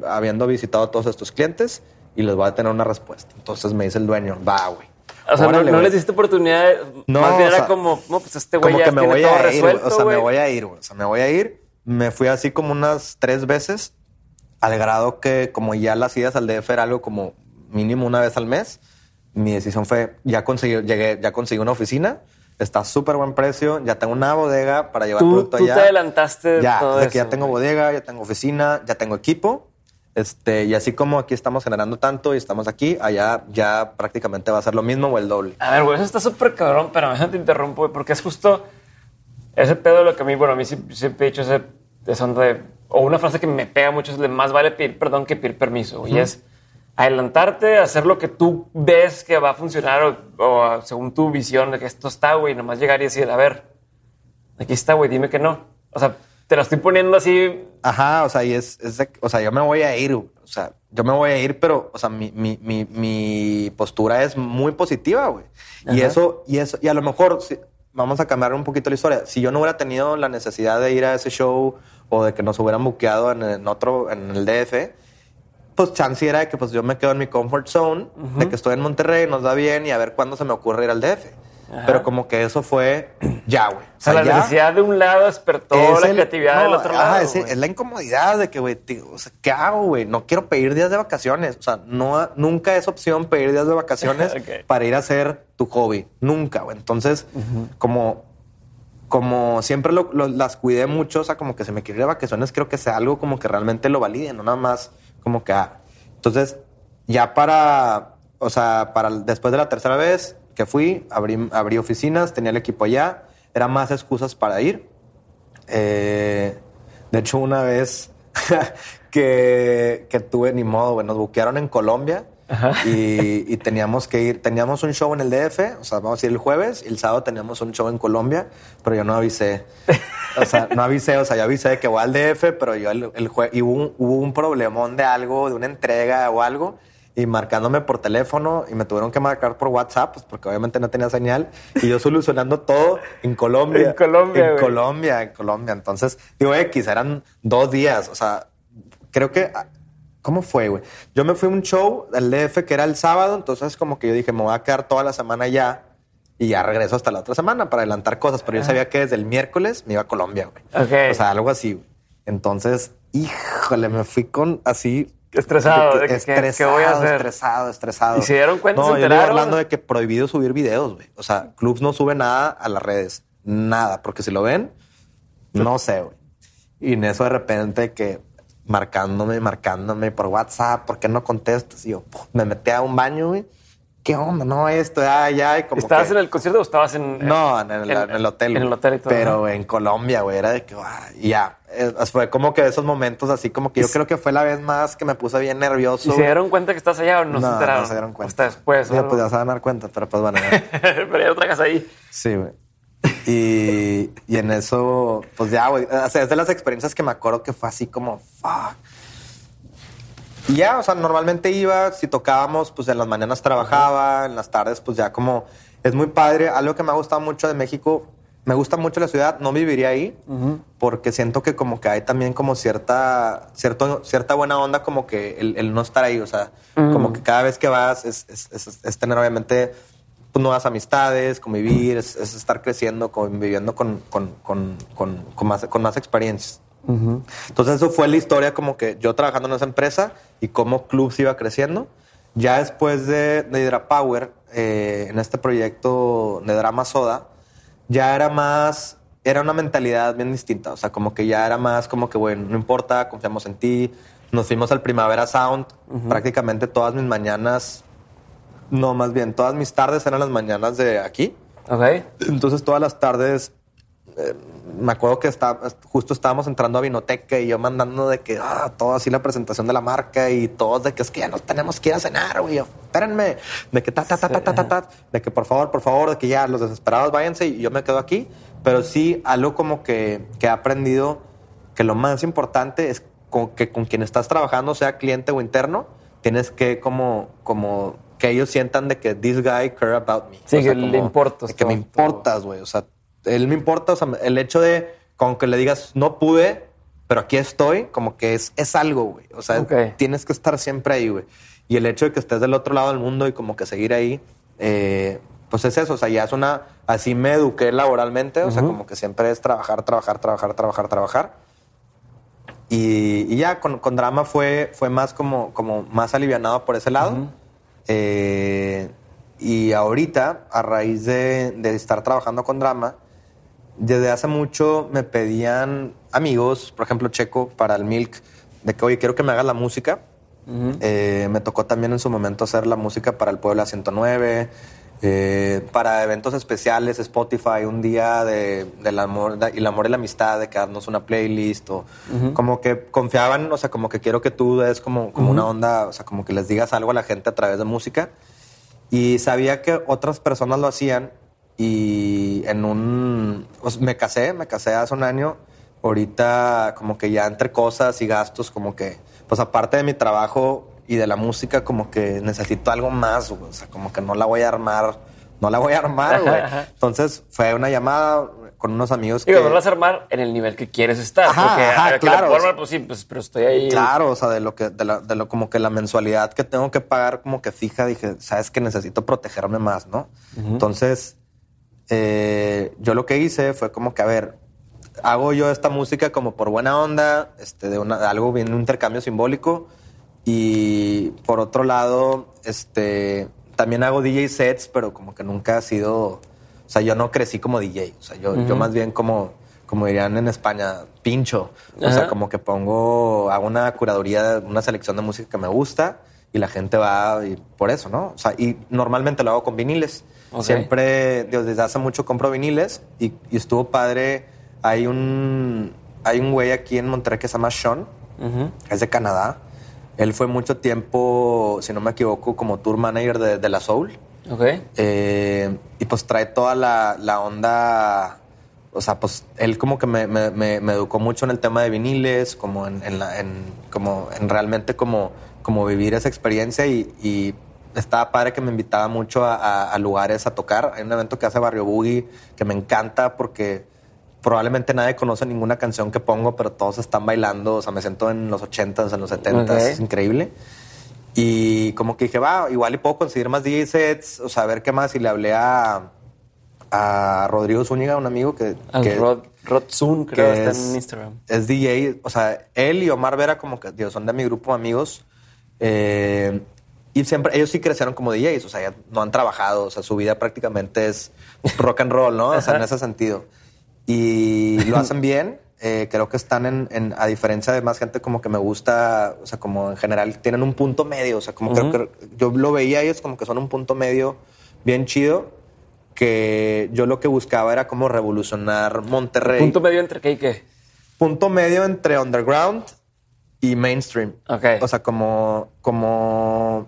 habiendo visitado a todos estos clientes y les voy a tener una respuesta. Entonces me dice el dueño, va, güey. O sea, no, les diste oportunidad. No, más bien era como, no, pues este güey ya que me voy todo a resuelto, O sea, me voy a ir, güey. O sea, me voy a ir. Me fui así como unas tres veces, al grado que como ya las idas al DF era algo como mínimo una vez al mes. Mi decisión fue, ya conseguí, llegué, ya conseguí una oficina Está súper buen precio. Ya tengo una bodega para llevar producto allá. Tú te adelantaste ya, todo eso, ya tengo bodega, ya tengo oficina, ya tengo equipo. Este, y así como aquí estamos generando tanto y estamos aquí, allá ya prácticamente va a ser lo mismo o el doble. A ver, güey, eso está súper cabrón, pero me te interrumpo, porque es justo ese pedo lo que a mí, bueno, a mí siempre he dicho ese, de, o una frase que me pega mucho es de más vale pedir perdón que pedir permiso. Y es, adelantarte, hacer lo que tú ves que va a funcionar o, según tu visión de que esto está, güey, nomás llegar y decir, a ver, aquí está, güey, dime que no. O sea, te lo estoy poniendo así. Ajá, o sea, y es, o sea, yo me voy a ir, o sea, yo me voy a ir, pero, o sea, mi, mi, mi, mi postura es muy positiva, güey. Y eso, y eso, y a lo mejor, vamos a cambiar un poquito la historia. Si yo no hubiera tenido la necesidad de ir a ese show o de que nos hubieran buqueado en, en otro, en el DF, pues chance era de que pues yo me quedo en mi comfort zone, de que estoy en Monterrey, nos da bien y a ver cuándo se me ocurre ir al DF. Pero como que eso fue ya, güey. O sea, la necesidad de un lado despertó la creatividad del otro lado. Es, es, la incomodidad de que, güey, o sea, ¿qué hago, güey? No quiero pedir días de vacaciones. O sea, no, nunca es opción pedir días de vacaciones para ir a hacer tu hobby. Nunca, güey. Entonces, como, como siempre las cuidé mucho, o sea, como que se me quiere ir de vacaciones, creo que sea algo como que realmente lo valide, no nada más como que, ah. Entonces, ya para, o sea, para después de la tercera vez que fui, abrí, abrí oficinas, tenía el equipo allá, eran más excusas para ir. Eh, de hecho, una vez que, que tuve ni modo, nos buquearon en Colombia y, teníamos que ir, teníamos un show en el DF, o sea, vamos a ir el jueves, y el sábado teníamos un show en Colombia, pero yo no avisé. O sea, no avisé, o sea, yo avisé que voy al DF, pero yo el, el jueves, y hubo un, hubo un problemón de algo, de una entrega o algo, y marcándome por teléfono y me tuvieron que marcar por WhatsApp, pues porque obviamente no tenía señal y yo solucionando todo en Colombia. en Colombia. En Colombia, en Colombia. Entonces, digo, X, eran dos días. O sea, creo que. ¿Cómo fue, güey? Yo me fui a un show del DF que era el sábado, entonces como que yo dije, me voy a quedar toda la semana ya y ya regreso hasta la otra semana para adelantar cosas, pero yo sabía que desde el miércoles me iba a Colombia, güey. O sea, algo así. Entonces, híjole, me fui con así Estresado. De que, estresado, voy a hacer? estresado, estresado. ¿Y se dieron cuenta? No, yo hablando de que prohibido subir videos, güey. O sea, Clubs no sube nada a las redes. Nada. Porque si lo ven, no sé, güey. Y en eso de repente que marcándome, marcándome por WhatsApp, ¿por qué no contestas? Y yo me metí a un baño, güey ¿qué onda? No, esto, ya, ya. como ¿Estabas en el concierto o estabas en. No, en el, hotel. En el hotel y todo. Pero en Colombia, güey, era de que, ya. Fue como que esos momentos así, como que yo creo que fue la vez más que me puse bien nervioso. ¿Y se dieron cuenta que estás allá o no, se enteraron? No se dieron cuenta. Hasta después. Ya, pues ya se van a dar cuenta, pero pues bueno. pero ya otra casa ahí. Sí, güey. Y, y en eso, pues ya, güey. O sea, es de las experiencias que me acuerdo que fue así como, fuck y ya, o sea, normalmente iba, si tocábamos, pues en las mañanas trabajaba, en las tardes, pues ya como es muy padre. Algo que me ha gustado mucho de México, me gusta mucho la ciudad, no viviría ahí, porque siento que como que hay también como cierta, cierto, cierta buena onda, como que el, no estar ahí, o sea, como que cada vez que vas es, es, tener obviamente pues, nuevas amistades, convivir, es, estar creciendo, conviviendo con, con, con, con, más, con más experiencias. Entonces eso fue la historia como que yo trabajando en esa empresa y cómo Club se iba creciendo. Ya después de, de Hydra Power, eh, en este proyecto de Drama Soda, ya era más, era una mentalidad bien distinta. O sea, como que ya era más como que, bueno, no importa, confiamos en ti. Nos fuimos al Primavera Sound. Prácticamente todas mis mañanas, no, más bien, todas mis tardes eran las mañanas de aquí. Ok. Entonces todas las tardes eh, me acuerdo que está, justo estábamos entrando a Vinoteca y yo mandando de que ah, todo así la presentación de la marca y todos de que es que ya nos tenemos que ir a cenar, güey. Espérenme, de que ta, ta, ta, ta, ta, ta, ta, de que por favor, por favor, de que ya los desesperados váyanse y yo me quedo aquí. Pero sí, algo como que, que he aprendido que lo más importante es que con quien estás trabajando, sea cliente o interno, tienes que como, como que ellos sientan de que this guy care about me. Sí, que le importas. Que me importas, güey. O sea, él me importa, o sea, el hecho de, con que le digas, no pude, pero aquí estoy, como que es, es algo, güey. O sea, tienes que estar siempre ahí, güey. Y el hecho de que estés del otro lado del mundo y como que seguir ahí, eh, pues es eso, o sea, ya es una, así me eduqué laboralmente, o sea, como que siempre es trabajar, trabajar, trabajar, trabajar, trabajar. Y, ya con, con, drama fue, fue más como, como más alivianado por ese lado. Eh, y ahorita, a raíz de, de, estar trabajando con drama, desde hace mucho me pedían amigos, por ejemplo, Checo, para el Milk, de que, oye, quiero que me hagas la música. Eh, me tocó también en su momento hacer la música para el Puebla 109, eh, para eventos especiales, Spotify, un día de, del amor y el amor y la amistad, de que darnos una playlist, o como que confiaban, o sea, como que quiero que tú des como, como una onda, o sea, como que les digas algo a la gente a través de música. Y sabía que otras personas lo hacían y en un... Pues me casé, me casé hace un año. Ahorita como que ya entre cosas y gastos, como que, pues aparte de mi trabajo y de la música, como que necesito algo más, o sea, como que no la voy a armar, no la voy a armar, güey. Entonces fue una llamada con unos amigos que... no la vas a armar en el nivel que quieres estar. porque claro. pues sí, pues, pero estoy ahí. Claro, o sea, de lo que, de, de lo como que la mensualidad que tengo que pagar como que fija, dije, sabes que necesito protegerme más, ¿no? Entonces eh, yo lo que hice fue como que, a ver, hago yo esta música como por buena onda, este, de, una, algo bien, un intercambio simbólico. Y por otro lado, este, también hago DJ sets, pero como que nunca ha sido, o sea, yo no crecí como DJ, o sea, yo, yo más bien como, como dirían en España, pincho, o sea, como que pongo, hago una curaduría, una selección de música que me gusta y la gente va y por eso, ¿no? O sea, y normalmente lo hago con viniles. Siempre, desde hace mucho compro viniles y, estuvo padre. Hay un, hay un güey aquí en Monterrey que se llama Sean, es de Canadá. Él fue mucho tiempo, si no me equivoco, como tour manager de, la Soul. Ok. Eh, y pues trae toda la, la, onda. O sea, pues él como que me, me, me, educó mucho en el tema de viniles, como en, en, la, en como en realmente como como vivir esa experiencia y, estaba padre que me invitaba mucho a, lugares a tocar. Hay un evento que hace Barrio Boogie que me encanta porque probablemente nadie conoce ninguna canción que pongo, pero todos están bailando. O sea, me siento en los 80s, en los 70s. Es increíble. Y como que dije, va, igual y puedo conseguir más DJ sets, o sea, a ver qué más. Y le hablé a, a Rodrigo Zúñiga, un amigo que... Rod, Rod Zun, creo que está en Instagram. Es DJ, o sea, él y Omar Vera como que, Dios, son de mi grupo de amigos. Eh, y siempre, ellos sí crecieron como DJs, o sea, ya no han trabajado, o sea, su vida prácticamente es rock and roll, ¿no? O sea, en ese sentido. Y lo hacen bien. Eh, creo que están en, a diferencia de más gente como que me gusta, o sea, como en general tienen un punto medio, o sea, como creo que yo lo veía ellos como que son un punto medio bien chido, que yo lo que buscaba era como revolucionar Monterrey. ¿Punto medio entre qué y qué? Punto medio entre underground y mainstream. Ok. O sea, como, como,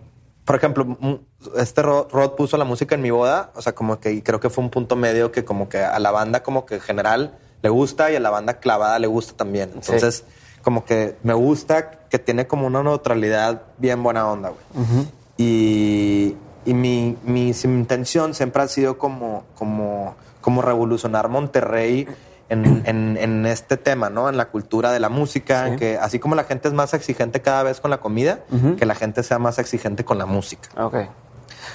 por ejemplo, este Rod, puso la música en mi boda, o sea, como que creo que fue un punto medio que como que a la banda como que en general le gusta y a la banda clavada le gusta también. Entonces, como que me gusta que tiene como una neutralidad bien buena onda, güey. Y, y mi, mi, intención siempre ha sido como, como, como revolucionar Monterrey en, en, este tema, ¿no? En la cultura de la música, que así como la gente es más exigente cada vez con la comida, que la gente sea más exigente con la música. Ok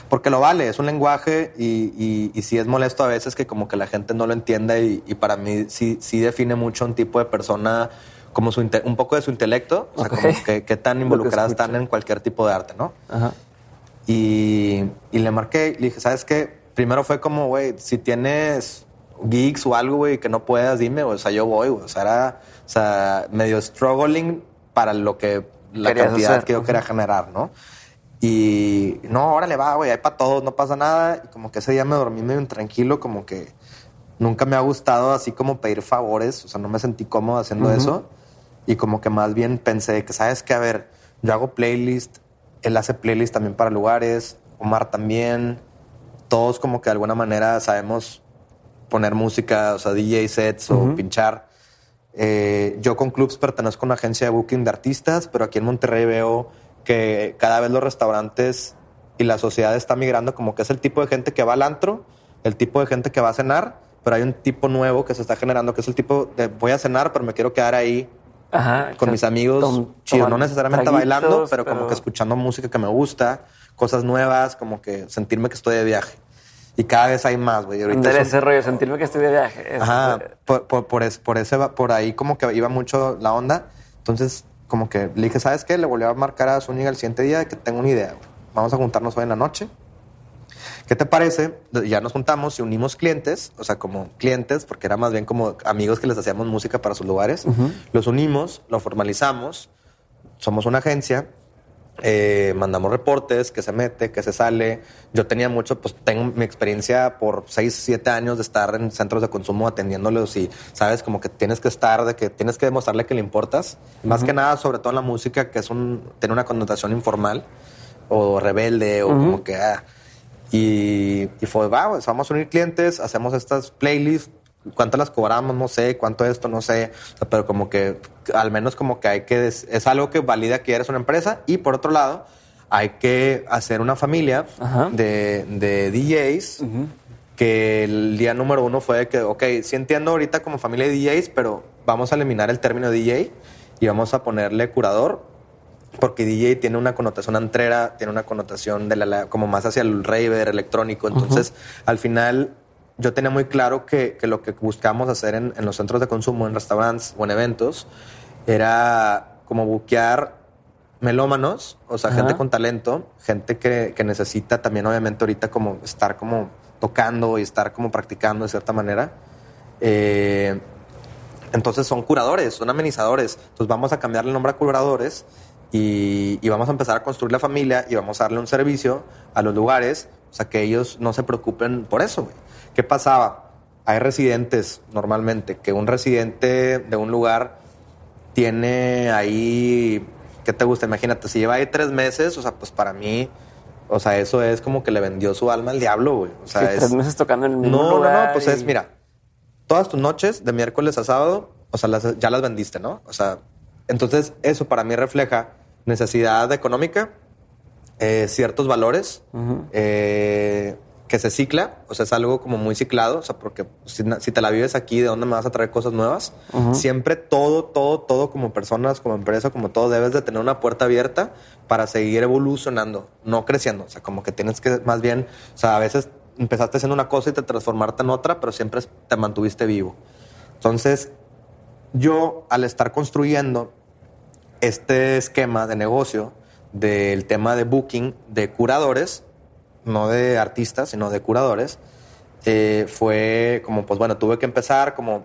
porque lo vale, es un lenguaje y, y, sí es molesto a veces que como que la gente no lo entienda y, para mí sí, sí define mucho un tipo de persona como su un poco de su intelecto, o sea, como que, tan involucradas están en cualquier tipo de arte, ¿no? Ajá. Y, y le marqué, le dije, ¿sabes qué? Primero fue como, güey, si tienes gigs o algo, güey, que no puedas, dime, o sea, yo voy, güey. O sea, era, o sea, medio struggling para lo que, la cantidad que yo quería generar, ¿no? Y no, ahora le va, güey, hay para todos, no pasa nada. Y como que ese día me dormí medio intranquilo, como que nunca me ha gustado así como pedir favores, o sea, no me sentí cómodo haciendo eso. Y como que más bien pensé que, ¿sabes qué? A ver, yo hago playlist, él hace playlist también para lugares, Omar también. Todos como que de alguna manera sabemos poner música, o sea, DJ sets o pinchar. Eh, yo con clubs pertenezco a una agencia de booking de artistas, pero aquí en Monterrey veo que cada vez los restaurantes y la sociedad está migrando como que es el tipo de gente que va al antro, el tipo de gente que va a cenar, pero hay un tipo nuevo que se está generando, que es el tipo de voy a cenar, pero me quiero quedar ahí con mis amigos, chido, no necesariamente bailando, pero, como que escuchando música que me gusta, cosas nuevas, como que sentirme que estoy de viaje. Y cada vez hay más, güey. Ahorita ese rollo, sentirme que estoy de viaje. Ajá, por, por, por, por, ese, por ahí como que iba mucho la onda. Entonces, como que le dije, ¿sabes qué? Le volví a marcar a Zúñiga el siguiente día que tengo una idea. Vamos a juntarnos hoy en la noche. ¿Qué te parece? Ya nos juntamos y unimos clientes, o sea, como clientes, porque era más bien como amigos que les hacíamos música para sus lugares. Los unimos, lo formalizamos, somos una agencia eh, mandamos reportes, que se mete, que se sale. Yo tenía mucho, pues tengo mi experiencia por 6, 7 años de estar en centros de consumo atendiéndolos y sabes como que tienes que estar, de que tienes que demostrarle que le importas. Más que nada, sobre todo en la música, que es un, tiene una connotación informal o rebelde o como que... Ah. Y, y fue, va, pues, vamos a unir clientes, hacemos estas playlists, cuánto las cobramos, no sé, cuánto esto, no sé, pero como que al menos como que hay que, es algo que valida que eres una empresa. Y por otro lado hay que hacer una familia de, de, DJs que el día número uno fue que, ok, sí entiendo ahorita como familia de DJs, pero vamos a eliminar el término DJ y vamos a ponerle curador porque DJ tiene una connotación antrera, tiene una connotación de la, como más hacia el raver electrónico. Entonces, al final, yo tenía muy claro que, lo que buscamos hacer en, los centros de consumo, en restaurantes o en eventos, era como buquear melómanos, o sea, gente con talento, gente que, necesita también, obviamente, ahorita como estar como tocando y estar como practicando de cierta manera. Eh, entonces son curadores, son amenizadores. Entonces vamos a cambiarle el nombre a curadores y, y, vamos a empezar a construir la familia y vamos a darle un servicio a los lugares, o sea, que ellos no se preocupen por eso, güey. ¿Qué pasaba? Hay residentes normalmente, que un residente de un lugar tiene ahí, ¿qué te gusta? Imagínate, si lleva ahí tres meses, o sea, pues para mí, o sea, eso es como que le vendió su alma al diablo, güey. O sea, tres meses tocando en el mismo no, lugar. No, no, pues es, mira, todas tus noches de miércoles a sábado, o sea, ya las vendiste, ¿no? O sea, entonces eso para mí refleja necesidad económica, eh, ciertos valores, eh, que se cicla, o sea, es algo como muy ciclado, o sea, porque si, te la vives aquí, ¿de dónde me vas a traer cosas nuevas? Siempre todo, todo, todo como personas, como empresa, como todo, debes de tener una puerta abierta para seguir evolucionando, no creciendo, o sea, como que tienes que más bien, o sea, a veces empezaste haciendo una cosa y te transformarte en otra, pero siempre te mantuviste vivo. Entonces, yo al estar construyendo este esquema de negocio del tema de booking de curadores, no de artistas, sino de curadores, eh, fue como, pues bueno, tuve que empezar como,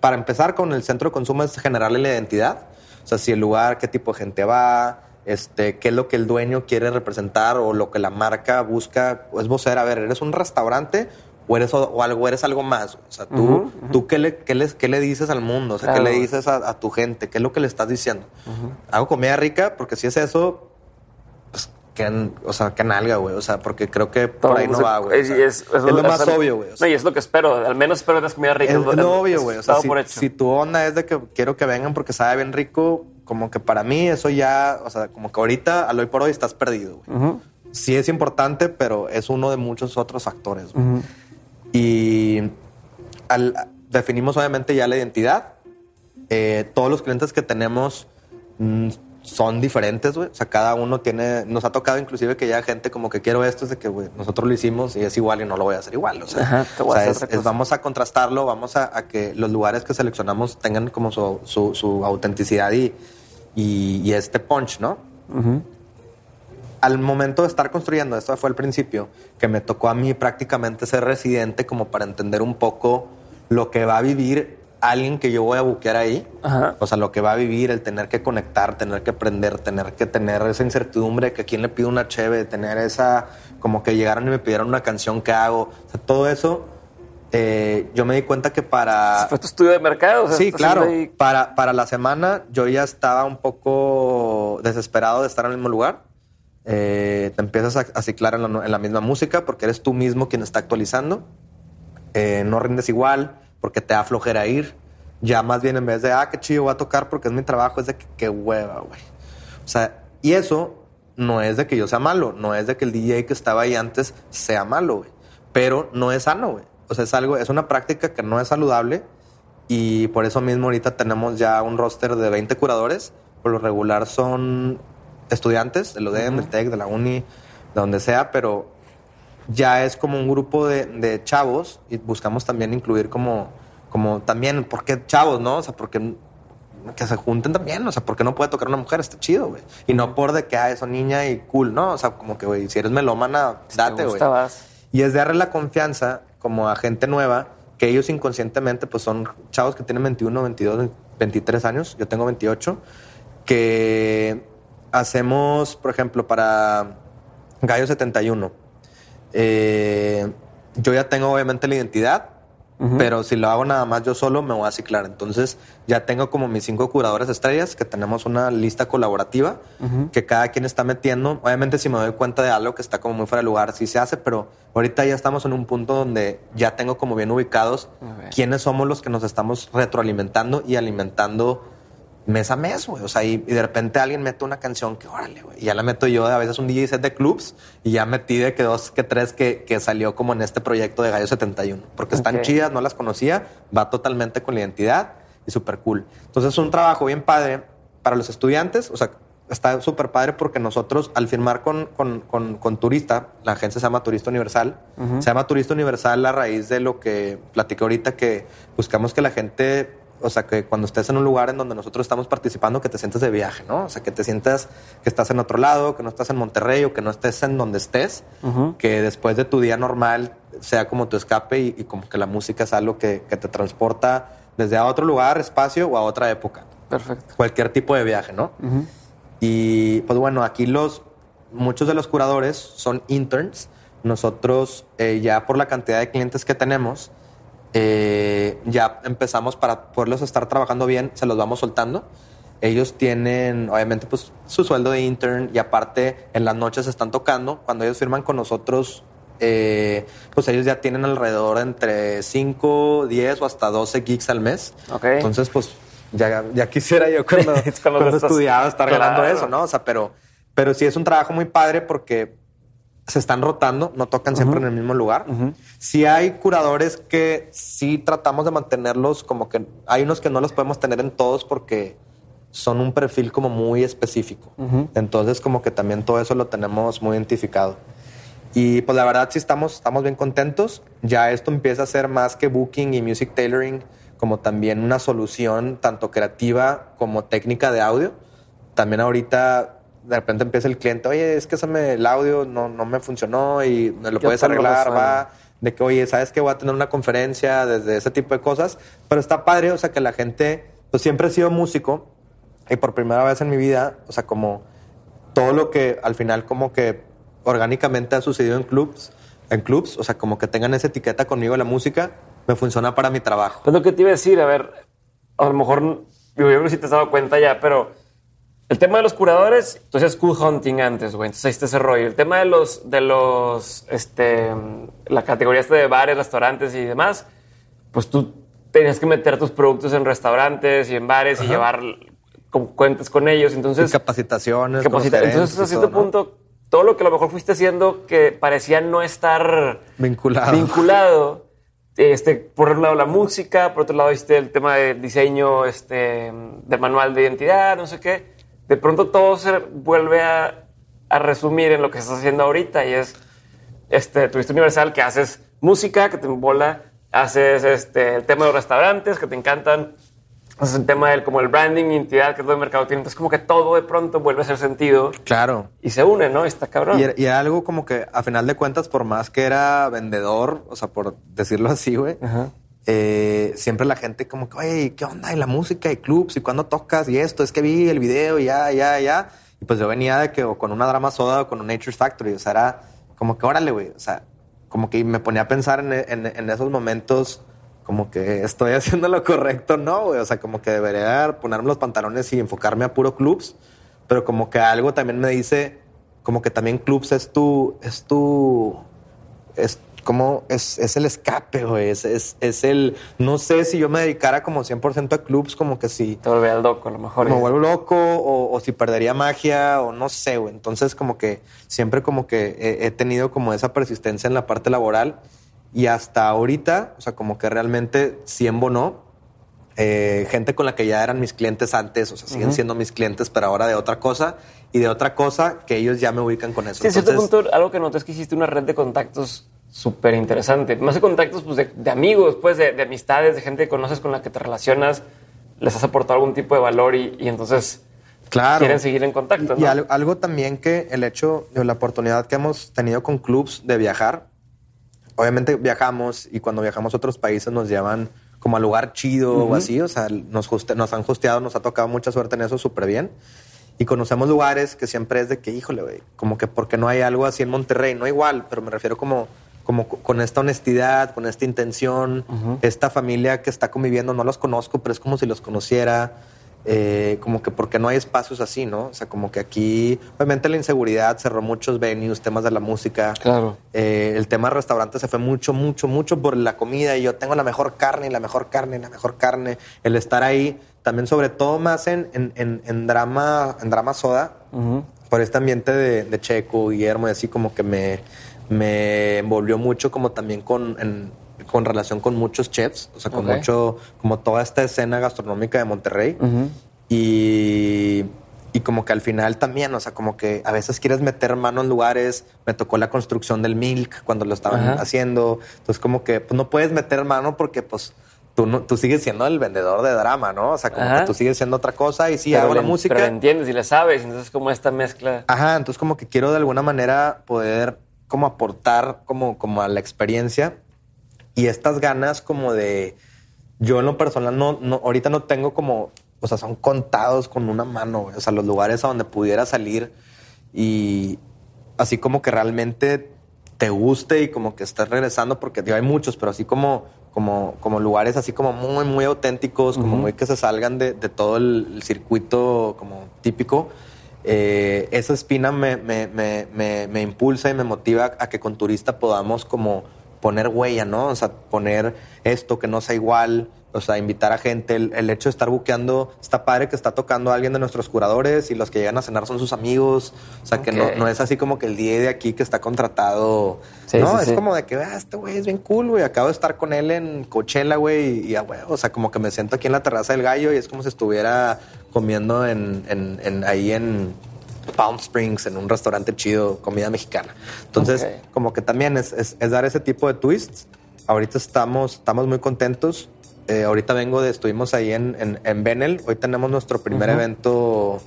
para empezar con el centro de consumo es generarle la identidad, o sea, si el lugar, qué tipo de gente va, este, qué es lo que el dueño quiere representar o lo que la marca busca, es vocera, a ver, eres un restaurante o eres o algo, eres algo más. O sea, tú, tú ¿qué, le, qué, qué le dices al mundo, o sea, qué le dices a, tu gente, qué es lo que le estás diciendo. Hago comida rica porque si es eso, que, o sea, que nalga, güey. O sea, porque creo que por ahí no va, güey. es, lo más obvio, güey. no, y es lo que espero. Al menos espero que comida rica. Es, lo obvio, güey. O sea, si, tu onda es de que quiero que vengan porque sabe bien rico, como que para mí eso ya, o sea, como que ahorita, al hoy por hoy, estás perdido, güey. Sí es importante, pero es uno de muchos otros factores. Y al, definimos obviamente ya la identidad. Eh, todos los clientes que tenemos mm, son diferentes, güey. O sea, cada uno tiene. Nos ha tocado inclusive que ya gente como que quiero esto, es de que, güey, nosotros lo hicimos y es igual y no lo voy a hacer igual. O sea, vamos a contrastarlo, vamos a, que los lugares que seleccionamos tengan como su, su, autenticidad y, y, este punch, ¿no? Al momento de estar construyendo, esto fue el principio, que me tocó a mí prácticamente ser residente como para entender un poco lo que va a vivir alguien que yo voy a buquear ahí. O sea, lo que va a vivir, el tener que conectar, tener que aprender, tener que tener esa incertidumbre que a quién le pido una cheve, tener esa, como que llegaron y me pidieron una canción que hago. O sea, todo eso, eh, yo me di cuenta que para... ¿Fue tu estudio de mercado? sí, claro. Para, para la semana yo ya estaba un poco desesperado de estar en el mismo lugar. Eh, te empiezas a, ciclar en la, misma música porque eres tú mismo quien está actualizando. Eh, no rindes igual porque te da flojera ir. Ya más bien en vez de, ah, qué chido, voy a tocar porque es mi trabajo, es de que qué hueva, güey. O sea, y eso no es de que yo sea malo, no es de que el DJ que estaba ahí antes sea malo, güey. Pero no es sano, güey. O sea, es algo, es una práctica que no es saludable y por eso mismo ahorita tenemos ya un roster de 20 curadores. Por lo regular son estudiantes del ODM, del TEC, de la uni, de donde sea, pero ya es como un grupo de, chavos y buscamos también incluir como, como también, ¿por qué chavos, no? O sea, porque que se junten también, o sea, porque no puede tocar una mujer, está chido, güey. Y no por de que, ah, eso niña y cool, ¿no? O sea, como que, güey, si eres melómana, date, güey. Y es darle la confianza como a gente nueva, que ellos inconscientemente, pues son chavos que tienen 21, 22, 23 años, yo tengo 28, que hacemos, por ejemplo, para Gallo 71, eh, yo ya tengo obviamente la identidad, pero si lo hago nada más yo solo me voy a ciclar. Entonces ya tengo como mis cinco curadores estrellas, que tenemos una lista colaborativa que cada quien está metiendo. Obviamente si me doy cuenta de algo que está como muy fuera de lugar, sí se hace, pero ahorita ya estamos en un punto donde ya tengo como bien ubicados quiénes somos los que nos estamos retroalimentando y alimentando mes a mes, güey. O sea, y, de repente alguien mete una canción que, órale, güey. Y ya la meto yo a veces un DJ set de clubs y ya metí de que dos, que tres que, que salió como en este proyecto de Gallo 71. Porque están chidas, no las conocía, va totalmente con la identidad y súper cool. Entonces es un trabajo bien padre para los estudiantes. O sea, está súper padre porque nosotros al firmar con, con, con, Turista, la agencia se llama Turista Universal, se llama Turista Universal a raíz de lo que platiqué ahorita, que buscamos que la gente o sea, que cuando estés en un lugar en donde nosotros estamos participando, que te sientas de viaje, ¿no? O sea, que te sientas que estás en otro lado, que no estás en Monterrey o que no estés en donde estés, que después de tu día normal sea como tu escape y, como que la música es algo que, te transporta desde a otro lugar, espacio o a otra época. Perfecto. Cualquier tipo de viaje, ¿no? Y pues bueno, aquí los, muchos de los curadores son interns. Nosotros eh, ya por la cantidad de clientes que tenemos, eh, ya empezamos para poderlos estar trabajando bien, se los vamos soltando. Ellos tienen, obviamente, pues su sueldo de intern y aparte en las noches están tocando. Cuando ellos firman con nosotros, eh, pues ellos ya tienen alrededor entre 5, 10 o hasta 12 gigs al mes. Entonces, pues ya, ya quisiera yo cuando, cuando, estudiaba estar ganando eso, ¿no? O sea, pero, pero sí es un trabajo muy padre porque se están rotando, no tocan siempre en el mismo lugar. Si hay curadores que sí tratamos de mantenerlos como que hay unos que no los podemos tener en todos porque son un perfil como muy específico. Entonces como que también todo eso lo tenemos muy identificado. Y pues la verdad sí estamos, estamos bien contentos. Ya esto empieza a ser más que booking y music tailoring, como también una solución tanto creativa como técnica de audio. También ahorita de repente empieza el cliente, oye, es que ese el audio no, no me funcionó y me lo puedes arreglar, va. De que, oye, ¿sabes que voy a tener una conferencia desde ese tipo de cosas? Pero está padre, o sea, que la gente, pues siempre he sido músico y por primera vez en mi vida, o sea, como todo lo que al final como que orgánicamente ha sucedido en clubs, en clubs, o sea, como que tengan esa etiqueta conmigo la música, me funciona para mi trabajo. Pues lo que te iba a decir, a ver, a lo mejor, yo creo que si te has dado cuenta ya, pero el tema de los curadores, tú hacías cool hunting antes, güey. Entonces ahí está ese rollo. El tema de los, de los, este, la categoría esta de bares, restaurantes y demás, pues tú tenías que meter tus productos en restaurantes y en bares y llevar cuentas con ellos. Entonces, y capacitaciones. entonces, a cierto punto, todo lo que a lo mejor fuiste haciendo que parecía no estar vinculado. vinculado este, por un lado la música, por otro lado este, el tema del diseño este, del manual de identidad, no sé qué de pronto todo se vuelve a, resumir en lo que estás haciendo ahorita y es, este, Turista Universal, que haces música, que te embola, haces este, el tema de los restaurantes, que te encantan, haces el tema del como el branding, identidad, que todo el mercado tiene. Entonces como que todo de pronto vuelve a hacer sentido. Claro. Y se une, ¿no? Está cabrón. Y, y algo como que a final de cuentas, por más que era vendedor, o sea, por decirlo así, güey, eh, siempre la gente como que, oye, ¿qué onda? Y la música y clubs y cuando tocas y esto, es que vi el video y ya, ya, ya. Y pues yo venía de que o con una drama soda o con un Nature's Factory, o sea, era como que órale, güey, o sea, como que me ponía a pensar en, en, esos momentos como que estoy haciendo lo correcto, no, o sea, como que debería ponerme los pantalones y enfocarme a puro clubs, pero como que algo también me dice, como que también clubs es tu, es tu, es como es, es el escape, güey. Es, es, el. No sé si yo me dedicara como 100% a clubs, como que si. Te volvería loco, a lo mejor. Me vuelvo loco, o, si perdería magia, o no sé, güey. Entonces, como que siempre, como que he, tenido como esa persistencia en la parte laboral. Y hasta ahorita, o sea, como que realmente sí embonó. Eh, gente con la que ya eran mis clientes antes, o sea, siguen siendo mis clientes, pero ahora de otra cosa. Y de otra cosa que ellos ya me ubican con eso. Sí, cierto punto, algo que noté es que hiciste una red de contactos súper interesante. Más de contactos pues, de, amigos, pues, de, amistades, de gente que conoces con la que te relacionas, les has aportado algún tipo de valor y, entonces claro. quieren seguir en contacto. Y, algo, también que el hecho de la oportunidad que hemos tenido con clubs de viajar, obviamente viajamos y cuando viajamos a otros países nos llevan como a lugar chido o así, o sea, nos, nos han hosteado, nos ha tocado mucha suerte en eso, súper bien. Y conocemos lugares que siempre es de que, híjole, como que porque no hay algo así en Monterrey, no igual, pero me refiero como como con esta honestidad, con esta intención, esta familia que está conviviendo, no los conozco, pero es como si los conociera, eh, como que porque no hay espacios así, ¿no? O sea, como que aquí, obviamente la inseguridad cerró muchos venues, temas de la música. Claro. Eh, el tema restaurante se fue mucho, mucho, mucho por la comida y yo tengo la mejor carne y la mejor carne y la mejor carne. El estar ahí, también sobre todo más en, en, drama, en drama soda, por este ambiente de, de Checo, Guillermo y así como que me me envolvió mucho como también con, con relación con muchos chefs, o sea, con mucho, como toda esta escena gastronómica de Monterrey. Y y como que al final también, o sea, como que a veces quieres meter mano en lugares. Me tocó la construcción del Milk cuando lo estaban haciendo. Entonces, como que pues, no puedes meter mano porque, pues, tú, no, tú sigues siendo el vendedor de drama, ¿no? O sea, como que tú sigues siendo otra cosa y sí hago la música. Pero entiendes y le sabes. Entonces, como esta mezcla. Ajá, entonces, como que quiero de alguna manera poder como aportar como, como a la experiencia y estas ganas como de, yo en lo personal no, no, ahorita no tengo como, o sea, son contados con una mano, o sea, los lugares a donde pudiera salir y así como que realmente te guste y como que estés regresando, porque hay muchos, pero así como, como, como lugares así como muy, muy auténticos, como muy que se salgan de, de todo el, circuito como típico eh, esa espina me, me, me, me, impulsa y me motiva a que con turista podamos como poner huella, ¿no? O sea, poner esto que no sea igual, o sea, invitar a gente, el, hecho de estar buqueando, está padre que está tocando a alguien de nuestros curadores y los que llegan a cenar son sus amigos, o sea, que no, es así como que el día de aquí que está contratado, no, es como de que, ah, este güey es bien cool, güey, acabo de estar con él en Coachella, güey, y, güey, o sea, como que me siento aquí en la terraza del gallo y es como si estuviera comiendo en, en, ahí en Palm Springs, en un restaurante chido, comida mexicana. Entonces, como que también es, es, es dar ese tipo de twists. Ahorita estamos, estamos muy contentos eh, ahorita vengo de, estuvimos ahí en, en, en Benel. Hoy tenemos nuestro primer evento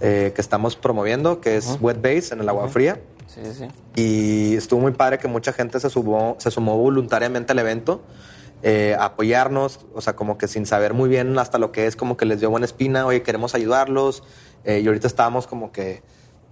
eh, que estamos promoviendo, que es Wet Base en el agua fría. Sí, sí. Y estuvo muy padre que mucha gente se, sumó, se sumó voluntariamente al evento. Eh, a apoyarnos, o sea, como que sin saber muy bien hasta lo que es, como que les dio buena espina, oye, queremos ayudarlos. y ahorita estábamos como que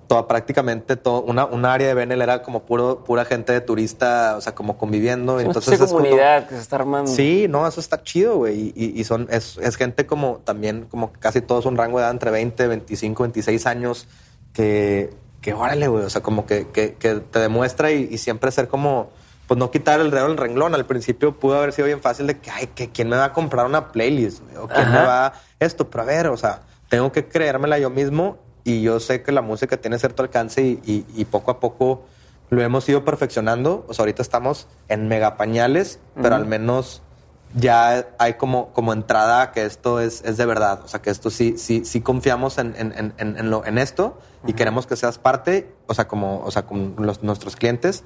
toda, prácticamente todo, una, un área de Benel era como puro, pura gente de turista, o sea, como conviviendo. Entonces es comunidad que se está armando. Sí, no, eso está chido, güey. Y, y, son, es, es, gente como también, como casi todos un rango de edad entre 20, 25, 26 años, que, que órale, güey. O sea, como que, que, que te demuestra y, siempre ser como, pues no quitar el dedo del renglón. Al principio pudo haber sido bien fácil de que, ay, que quién me va a comprar una playlist, o quién me va esto, pero a ver, o sea, tengo que creérmela yo mismo y yo sé que la música tiene cierto alcance y, poco a poco lo hemos ido perfeccionando. O sea, ahorita estamos en mega pañales, pero al menos ya hay como, como entrada a que esto es, es, de verdad. O sea, que esto sí, sí, sí confiamos en, en, en, lo, en esto y queremos que seas parte, o sea, como, o sea, con los, nuestros clientes.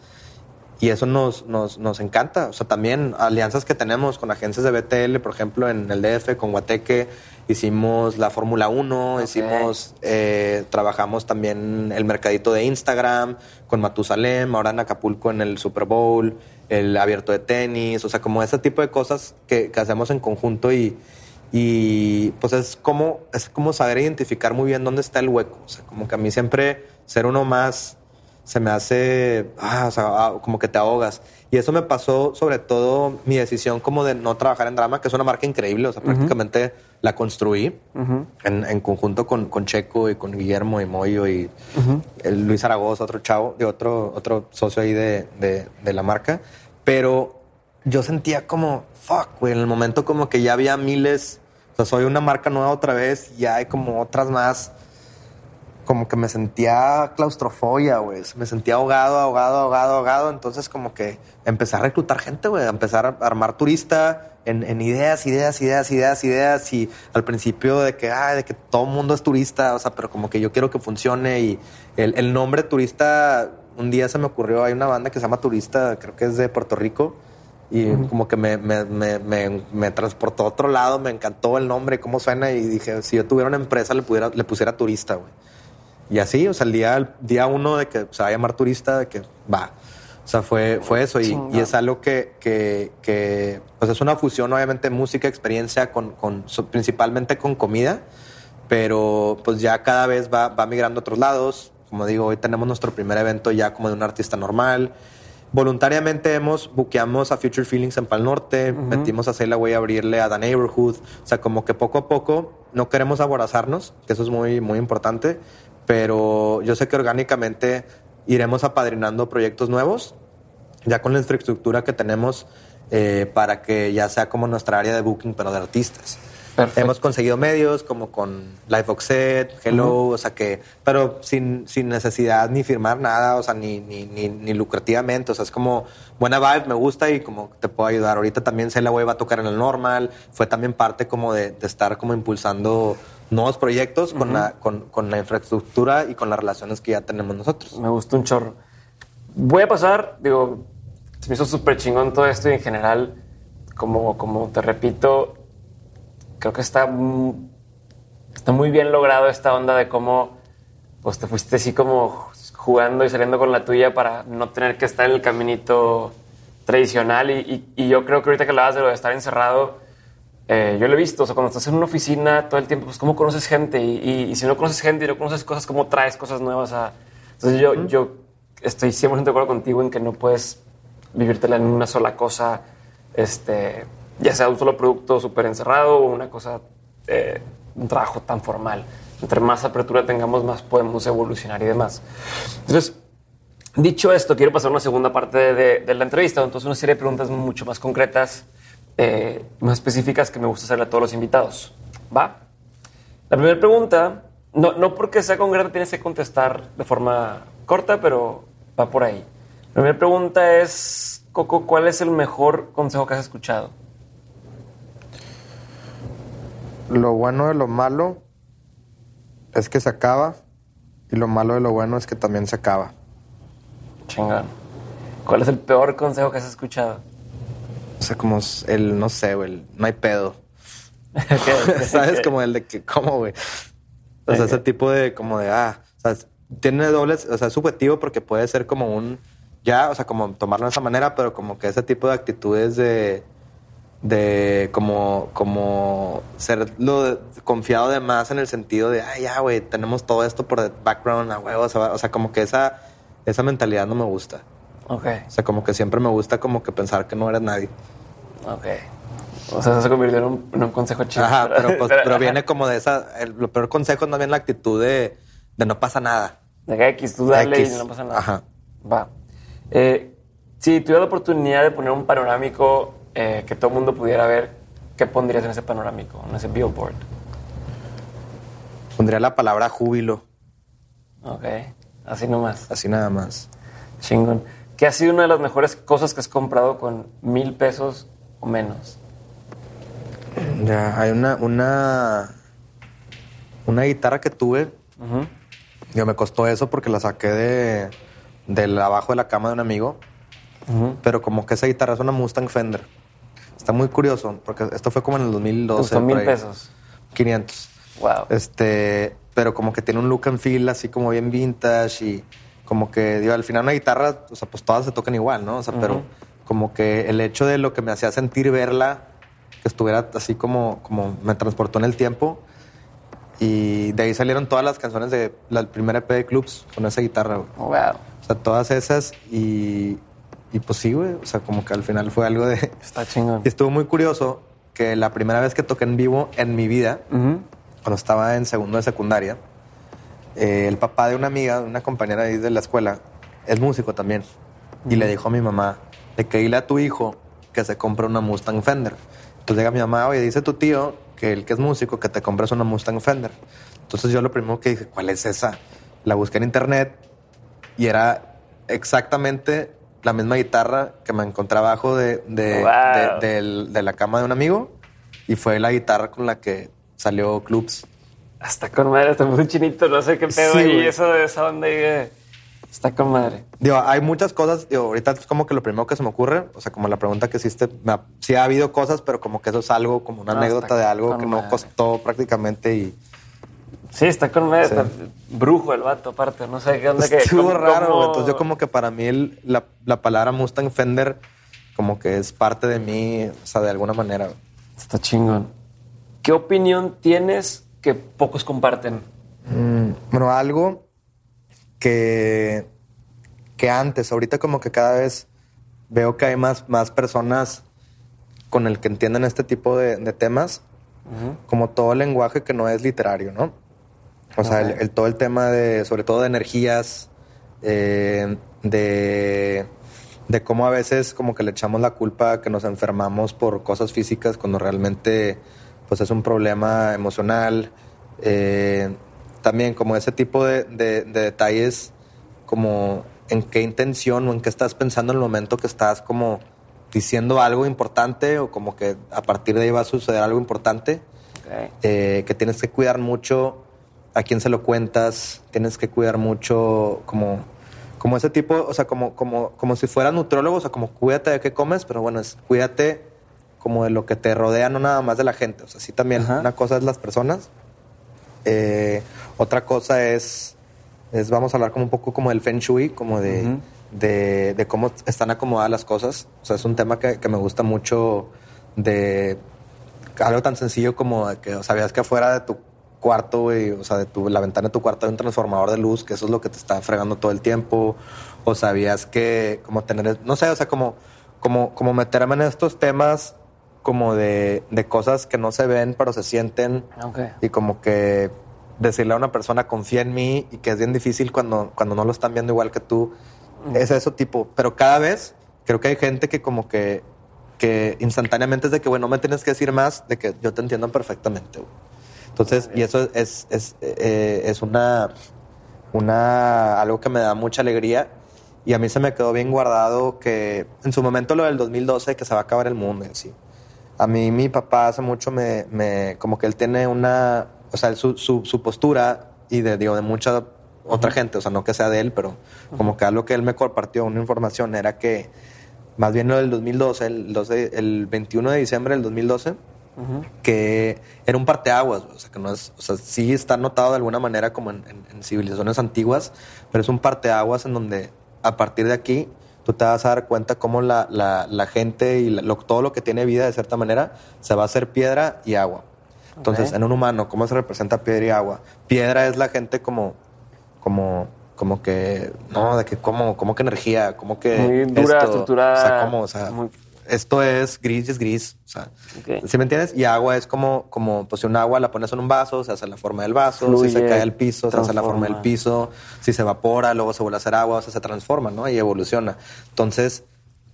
Y eso nos, nos, nos, encanta. O sea, también alianzas que tenemos con agencias de BTL, por ejemplo, en el DF, con Guateque, hicimos la Fórmula 1, hicimos, eh, trabajamos también el mercadito de Instagram con Matusalem, ahora en Acapulco en el Super Bowl, el abierto de tenis, o sea, como ese tipo de cosas que, que hacemos en conjunto y, y pues es como, es como saber identificar muy bien dónde está el hueco. O sea, como que a mí siempre ser uno más se me hace, ah, o sea, ah, como que te ahogas. Y eso me pasó sobre todo mi decisión como de no trabajar en drama, que es una marca increíble, o sea, prácticamente la construí en, conjunto con, con, Checo y con Guillermo y Moyo y el Luis Zaragoza, otro chavo, de otro, otro socio ahí de, de, de la marca. Pero yo sentía como, fuck, güey, en el momento como que ya había miles, o sea, soy una marca nueva otra vez, y ya hay como otras más como que me sentía claustrofobia, güey. Me sentía ahogado, ahogado, ahogado, ahogado. Entonces, como que empecé a reclutar gente, güey. A empezar a armar turista en, ideas, ideas, ideas, ideas, ideas. Y al principio de que, ah, de que todo el mundo es turista, o sea, pero como que yo quiero que funcione. Y el, nombre turista, un día se me ocurrió, hay una banda que se llama Turista, creo que es de Puerto Rico. Y como que me, me, me, me, transportó a otro lado, me encantó el nombre, cómo suena. Y dije, si yo tuviera una empresa, le, pudiera, le pusiera turista, güey. Y así, o sea, el día, día uno de que se va a llamar turista, de que va. O sea, fue, fue eso. Y, y, es algo que, que, que, pues es una fusión, obviamente, música, experiencia, con, con, principalmente con comida. Pero pues ya cada vez va, va migrando a otros lados. Como digo, hoy tenemos nuestro primer evento ya como de un artista normal. Voluntariamente hemos, buqueamos a Future Feelings en Pal Norte, metimos a Sail Away a abrirle a The Neighborhood. O sea, como que poco a poco no queremos aborazarnos, que eso es muy, muy importante, pero yo sé que orgánicamente iremos apadrinando proyectos nuevos, ya con la infraestructura que tenemos eh, para que ya sea como nuestra área de booking, pero de artistas. Hemos conseguido medios como con Life Set, Hello, o sea que, pero sin, sin necesidad ni firmar nada, o sea, ni, ni, ni, lucrativamente, o sea, es como buena vibe, me gusta y como te puedo ayudar. Ahorita también la Web va a tocar en el normal, fue también parte como de, de estar como impulsando nuevos proyectos con, la, con, con, la infraestructura y con las relaciones que ya tenemos nosotros. Me gustó un chorro. Voy a pasar, digo, se me hizo súper chingón todo esto y en general, como, como te repito, creo que está, está muy bien logrado esta onda de cómo pues te fuiste así como jugando y saliendo con la tuya para no tener que estar en el caminito tradicional y, y yo creo que ahorita que hablabas de lo de estar encerrado, eh, yo lo he visto, o sea, cuando estás en una oficina todo el tiempo, pues cómo conoces gente y, si no conoces gente y no conoces cosas, cómo traes cosas nuevas a... Entonces yo, yo estoy 100% de acuerdo contigo en que no puedes vivírtela en una sola cosa, este, ya sea un solo producto súper encerrado o una cosa, eh, un trabajo tan formal. Entre más apertura tengamos, más podemos evolucionar y demás. Entonces, dicho esto, quiero pasar a una segunda parte de, de la entrevista, entonces una serie de preguntas mucho más concretas eh, más específicas que me gusta hacerle a todos los invitados. ¿Va? La primera pregunta, no, no porque sea con grande tienes que contestar de forma corta, pero va por ahí. La primera pregunta es, Coco, ¿cuál es el mejor consejo que has escuchado? Lo bueno de lo malo es que se acaba y lo malo de lo bueno es que también se acaba. Chingón. ¿Cuál es el peor consejo que has escuchado? O sea, como el, no sé, güey, no hay pedo. ¿Sabes? Como el de que, ¿cómo, güey? O sea, ese tipo de, como de, ah, o sea, tiene dobles, o sea, es subjetivo porque puede ser como un, ya, o sea, como tomarlo de esa manera, pero como que ese tipo de actitudes de, de como, como ser lo confiado de más en el sentido de, ah, ya, güey, tenemos todo esto por el background, a huevos, o sea, como que esa, esa mentalidad no me gusta. Ok. O sea, como que siempre me gusta como que pensar que no eres nadie. Ok. O sea, eso se convirtió en un, consejo chido. Ajá, pero, pues, pero viene como de esa. El, lo peor consejo es más bien la actitud de, de no pasa nada. De que X, tú dale y no pasa nada. Ajá. Va. Eh, si tuvieras la oportunidad de poner un panorámico eh, que todo el mundo pudiera ver, ¿qué pondrías en ese panorámico, en ese billboard? Pondría la palabra júbilo. Ok, así nomás. Así nada más. Chingón. ¿Qué ha sido una de las mejores cosas que has comprado con mil pesos o menos? Ya, hay una, una, una guitarra que tuve. Yo me costó eso porque la saqué de, del abajo de la cama de un amigo. Pero como que esa guitarra es una Mustang Fender. Está muy curioso porque esto fue como en el 2012. Costó mil pesos. 500. Wow. Este, pero como que tiene un look and feel así como bien vintage y como que, digo, al final una guitarra, o sea, pues todas se tocan igual, ¿no? O sea, pero como que el hecho de lo que me hacía sentir verla, que estuviera así como, como me transportó en el tiempo. Y de ahí salieron todas las canciones de la primera EP de Clubs con esa guitarra, güey. Oh, wow. O sea, todas esas y, y pues sí, güey. O sea, como que al final fue algo de... Está chingón. Y estuvo muy curioso que la primera vez que toqué en vivo en mi vida, cuando estaba en segundo de secundaria, eh, el papá de una amiga, una compañera ahí de la escuela, es músico también. Y le dijo a mi mamá de que dile a tu hijo que se compre una Mustang Fender. Entonces llega mi mamá, oye, dice tu tío que el que es músico que te compres una Mustang Fender. Entonces yo lo primero que dije, ¿cuál es esa? La busqué en internet y era exactamente la misma guitarra que me encontré abajo de, de, de la cama de un amigo y fue la guitarra con la que salió Clubs. Hasta con madre, está muy chinito, no sé qué pedo y eso de esa onda está con madre. Digo, hay muchas cosas, digo, ahorita es como que lo primero que se me ocurre, o sea, como la pregunta que hiciste, sí ha habido cosas, pero como que eso es algo, como una anécdota de algo que no costó prácticamente y... Sí, está con madre, está brujo el vato aparte, no sé qué onda que... Estuvo raro, entonces yo como que para mí la, la palabra Mustang Fender como que es parte de mí, o sea, de alguna manera. Está chingón. ¿Qué opinión tienes que pocos comparten? Mm, bueno, algo que, que antes, ahorita como que cada vez veo que hay más, más personas con el que entienden este tipo de, temas, como todo lenguaje que no es literario, ¿no? O sea, el, todo el tema de, sobre todo de energías, eh, de, de cómo a veces como que le echamos la culpa que nos enfermamos por cosas físicas cuando realmente pues es un problema emocional. Eh, también como ese tipo de, detalles, como en qué intención o en qué estás pensando en el momento que estás como diciendo algo importante o como que a partir de ahí va a suceder algo importante. Eh, que tienes que cuidar mucho a quién se lo cuentas, tienes que cuidar mucho como, como ese tipo, o sea, como, como, como si fuera nutrólogo, o sea, como cuídate de qué comes, pero bueno, es cuídate como de lo que te rodea, no nada más de la gente. O sea, sí también una cosa es las personas. Eh, otra cosa es, es, vamos a hablar como un poco como del Feng Shui, como de, de, cómo están acomodadas las cosas. O sea, es un tema que, que me gusta mucho de algo tan sencillo como que sabías que afuera de tu cuarto, o sea, de tu, la ventana de tu cuarto hay un transformador de luz, que eso es lo que te está fregando todo el tiempo. O sabías que como tener, no sé, o sea, como, como, como meterme en estos temas como de, cosas que no se ven, pero se sienten. Y como que decirle a una persona confía en mí y que es bien difícil cuando, cuando no lo están viendo igual que tú. Mm. Es eso tipo. Pero cada vez creo que hay gente que como que que instantáneamente es de que, bueno, no me tienes que decir más, de que yo te entiendo perfectamente. Entonces, y eso es, es, eh, es una, una, algo que me da mucha alegría. Y a mí se me quedó bien guardado que en su momento lo del 2012, que se va a acabar el mundo y así. A mí mi papá hace mucho me, me como que él tiene una, o sea, su, su, su postura y de, digo, de mucha otra gente, o sea, no que sea de él, pero como que algo que él me compartió, una información, era que más bien lo del 2012, el, 12, el 21 de diciembre del 2012, que era un parteaguas, o sea, que no es, o sea, sí está notado de alguna manera como en, civilizaciones antiguas, pero es un parteaguas en donde a partir de aquí tú te vas a dar cuenta cómo la, la, gente y todo lo que tiene vida de cierta manera se va a hacer piedra y agua. Entonces, en un humano, ¿cómo se representa piedra y agua? Piedra es la gente como, como como que, no, de que como, como que energía, como que... Muy dura, esto, estructurada. O sea, como, o sea, esto es gris y es gris, o sea, ¿sí me entiendes? Y agua es como, como, pues si un agua la pones en un vaso, se hace la forma del vaso, si se cae al piso, se hace la forma del piso, si se evapora, luego se vuelve a hacer agua, o sea, se transforma, ¿no? Y evoluciona. Entonces,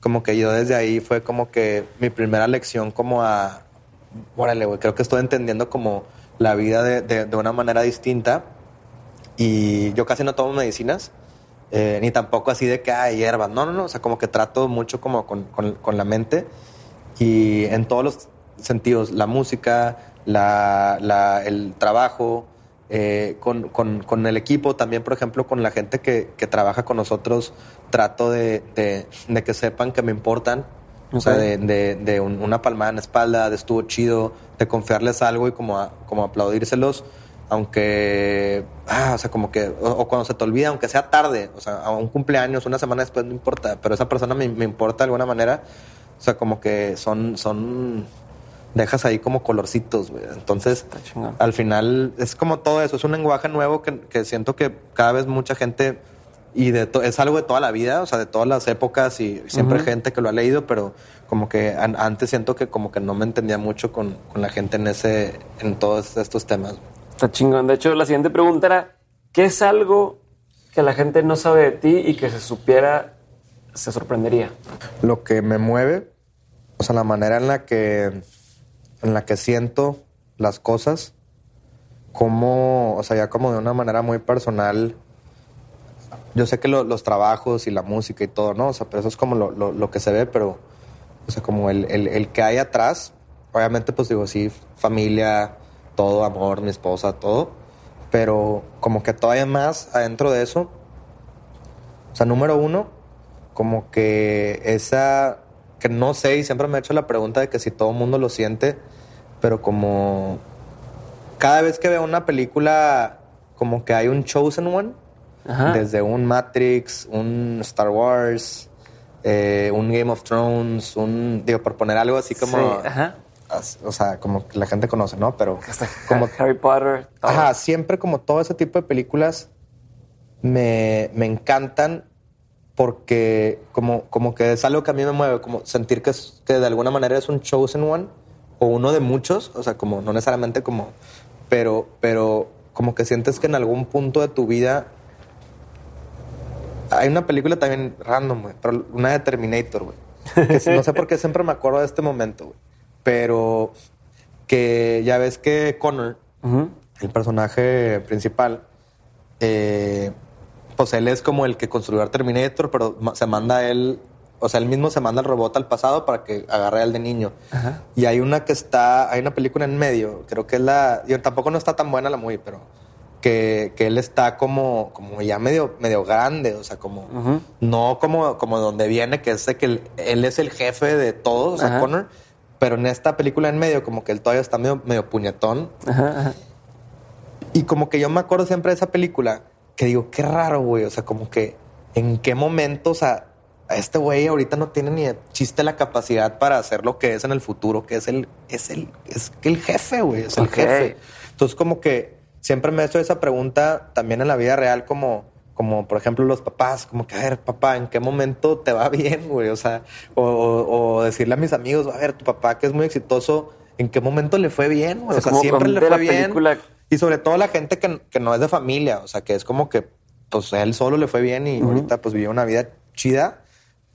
como que yo desde ahí fue como que mi primera lección como a, órale, güey, creo que estoy entendiendo como la vida de, de, de una manera distinta y yo casi no tomo medicinas, eh, ni tampoco así de que hay hierbas. No, no, no. O sea, como que trato mucho como con, con, la mente y en todos los sentidos, la música, la, la, el trabajo, eh, con, con, con, el equipo, también, por ejemplo, con la gente que, que trabaja con nosotros, trato de, de, de, que sepan que me importan. O sea, de, de una palmada en la espalda, de estuvo chido, de confiarles algo y como, como aplaudírselos aunque, ah, o sea, como que, o, cuando se te olvida, aunque sea tarde, o sea, a un cumpleaños, una semana después, no importa, pero esa persona me, me importa de alguna manera, o sea, como que son, son, dejas ahí como colorcitos, güey. Entonces, al final es como todo eso, es un lenguaje nuevo que, que siento que cada vez mucha gente, y de es algo de toda la vida, o sea, de todas las épocas y siempre gente que lo ha leído, pero como que antes siento que como que no me entendía mucho con, con la gente en ese, en todos estos temas. Está chingón. De hecho, la siguiente pregunta era, ¿qué es algo que la gente no sabe de ti y que se supiera se sorprendería? Lo que me mueve, o sea, la manera en la que, en la que siento las cosas, como, o sea, ya como de una manera muy personal. Yo sé que los trabajos y la música y todo, ¿no? O sea, pero eso es como lo, lo, que se ve, pero, o sea, como el, el, el que hay atrás, obviamente, pues digo, sí, familia, todo, amor, mi esposa, todo. Pero como que todavía más adentro de eso. O sea, número uno, como que esa, que no sé, y siempre me he hecho la pregunta de que si todo el mundo lo siente, pero como cada vez que veo una película, como que hay un chosen one, desde un Matrix, un Star Wars, eh, un Game of Thrones, un, digo, por poner algo así como o sea, como la gente conoce, ¿no? Pero como Harry Potter. Ajá, siempre como todo ese tipo de películas me, me encantan porque como, como que es algo que a mí me mueve, como sentir que, es, que de alguna manera es un chosen one o uno de muchos, o sea, como no necesariamente como, pero, pero como que sientes que en algún punto de tu vida hay una película también random, güey, pero una de Terminator, güey. no sé por qué siempre me acuerdo de este momento, güey pero que ya ves que Connor, el personaje principal, eh, pues él es como el que construyó el Terminator, pero se manda él, o sea, él mismo se manda el robot al pasado para que agarre al de niño. Y hay una que está, hay una película en medio, creo que es la, yo tampoco no está tan buena la muy, pero que, que él está como, como ya medio, medio grande, o sea, como, no como, como donde viene, que es de que él, es el jefe de todos, o sea, Connor pero en esta película en medio, como que él todavía está medio, medio puñetón. Y como que yo me acuerdo siempre de esa película, que digo, qué raro, güey. O sea, como que en qué momento, o sea, este güey ahorita no tiene ni chiste la capacidad para hacer lo que es en el futuro, que es el, es el, es el jefe, güey, es el jefe. Entonces, como que siempre me he hecho esa pregunta también en la vida real, como como por ejemplo los papás, como que, a ver, papá, ¿en qué momento te va bien, güey? O sea, o, decirle a mis amigos, a ver, tu papá que es muy exitoso, ¿en qué momento le fue bien, güey? O sea, siempre le fue bien. Y sobre todo la gente que, que, no es de familia, o sea, que es como que, pues él solo le fue bien y ahorita pues vivió una vida chida,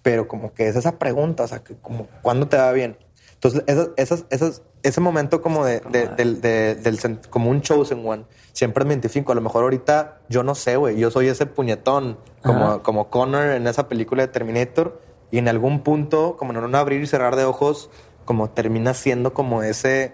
pero como que es esa pregunta, o sea, que como, ¿cuándo te va bien? Entonces, esas, esas, ese momento como de, del, como un chosen one, siempre me identifico. A lo mejor ahorita yo no sé, güey, yo soy ese puñetón, como, como Connor en esa película de Terminator, y en algún punto, como en un abrir y cerrar de ojos, como termina siendo como ese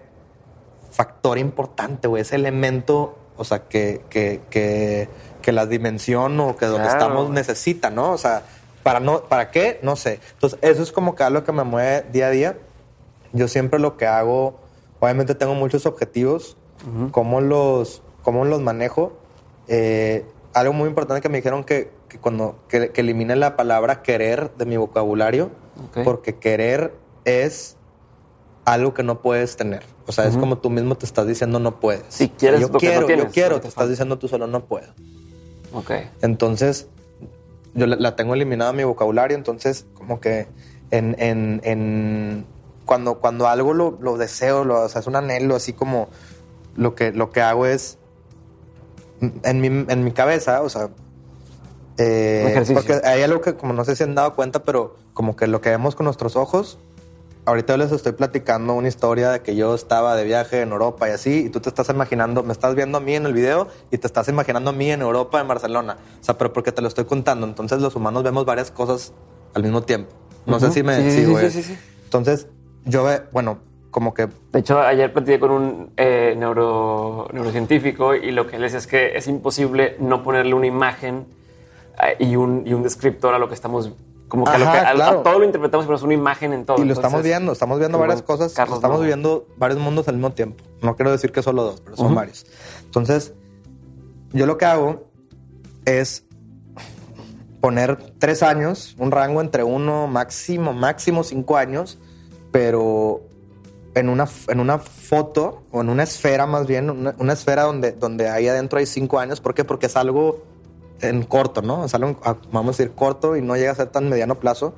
factor importante, güey, ese elemento, o sea, que, que, que, que la dimensión o que donde estamos necesita, ¿no? O sea, para, no, ¿para qué? No sé. Entonces, eso es como que algo que me mueve día a día. Yo siempre lo que hago, obviamente tengo muchos objetivos, cómo, los, cómo los manejo. Eh, algo muy importante que me dijeron que, que cuando que, elimine la palabra querer de mi vocabulario, porque querer es algo que no puedes tener. O sea, es como tú mismo te estás diciendo no puedes. Si quieres, yo quiero, yo quiero, te estás diciendo tú solo no puedo. Ok. Entonces, yo la, tengo eliminada mi vocabulario, entonces como que en, en, en cuando, cuando algo lo, lo deseo, lo, o sea, es un anhelo, así como lo que, lo que hago es en mi, en mi cabeza, o sea, eh, porque hay algo que como no sé si han dado cuenta, pero como que lo que vemos con nuestros ojos ahorita les estoy platicando una historia de que yo estaba de viaje en Europa y así, y tú te estás imaginando, me estás viendo a mí en el video y te estás imaginando a mí en Europa, en Barcelona. O sea, pero porque te lo estoy contando. Entonces los humanos vemos varias cosas al mismo tiempo. No sé si me... Sí, sí, sí, sí, Entonces yo, bueno, como que... De hecho, ayer platiqué con un eh, neuro, neurocientífico y lo que él dice es que es imposible no ponerle una imagen eh, y un, y un descriptor a lo que estamos como que, todo lo interpretamos, pero es una imagen en todo. Y lo estamos viendo, estamos viendo varias cosas, estamos viendo varios mundos al mismo tiempo. No quiero decir que solo dos, pero son varios. Entonces, yo lo que hago es poner tres años, un rango entre uno, máximo, máximo cinco años, pero en una, en una foto o en una esfera más bien, una, una esfera donde, donde ahí adentro hay cinco años. ¿Por qué? Porque es algo en corto, ¿no? O vamos a decir corto y no llega a ser tan mediano plazo,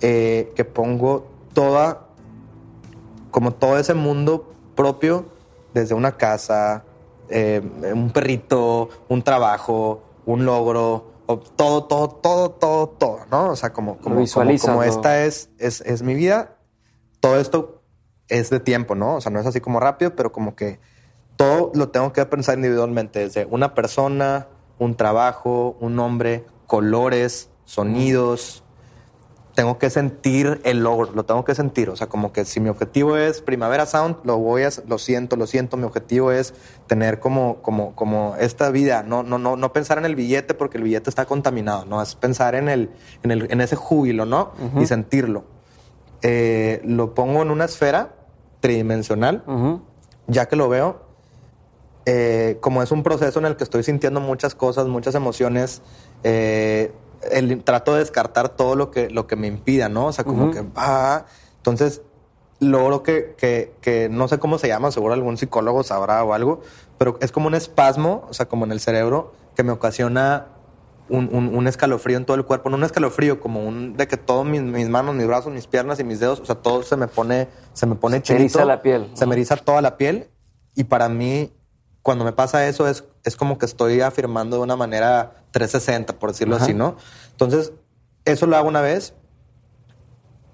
eh, que pongo toda, como todo ese mundo propio, desde una casa, eh, un perrito, un trabajo, un logro, todo, todo, todo, todo, todo, ¿no? O sea, como, como, como, esta es, es, es mi vida, todo esto es de tiempo, ¿no? O sea, no es así como rápido, pero como que todo lo tengo que pensar individualmente, desde una persona, un trabajo, un nombre, colores, sonidos. Tengo que sentir el logro, lo tengo que sentir. O sea, como que si mi objetivo es Primavera Sound, lo voy a, lo siento, lo siento. Mi objetivo es tener como, como, como esta vida, no, no, no, no pensar en el billete porque el billete está contaminado, no es pensar en el, en, el, en ese júbilo, ¿no? Y sentirlo. Eh, lo pongo en una esfera tridimensional, ya que lo veo, eh, como es un proceso en el que estoy sintiendo muchas cosas, muchas emociones, eh, trato de descartar todo lo que, lo que me impida, ¿no? O sea, como que, ah, entonces logro que, que, que, no sé cómo se llama, seguro algún psicólogo sabrá o algo, pero es como un espasmo, o sea, como en el cerebro, que me ocasiona un, un, escalofrío en todo el cuerpo, no un escalofrío, como un de que todos mis, mis, manos, mis brazos, mis piernas y mis dedos, o sea, todo se me pone, se me pone se eriza la piel. Se me eriza toda la piel y para mí cuando me pasa eso es, es como que estoy afirmando de una manera 360, por decirlo así, ¿no? Entonces, eso lo hago una vez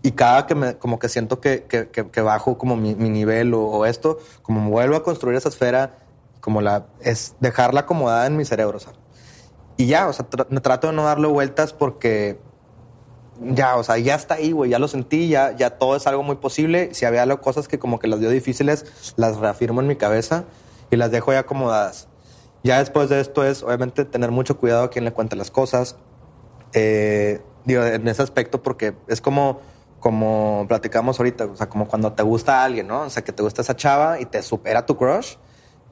y cada que me, como que siento que, que, bajo como mi, nivel o, esto, como vuelvo a construir esa esfera, como la, es dejarla acomodada en mi cerebro, o sea. Y ya, o sea, me trato de no darle vueltas porque ya, o sea, ya está ahí, güey, ya lo sentí, ya, ya todo es algo muy posible. Si había cosas que como que las dio difíciles, las reafirmo en mi cabeza y las dejo ya acomodadas. Ya después de esto es, obviamente, tener mucho cuidado a quien le cuente las cosas. Eh, digo, en ese aspecto, porque es como, como platicamos ahorita, o sea, como cuando te gusta a alguien, ¿no? O sea, que te gusta esa chava y te supera tu crush.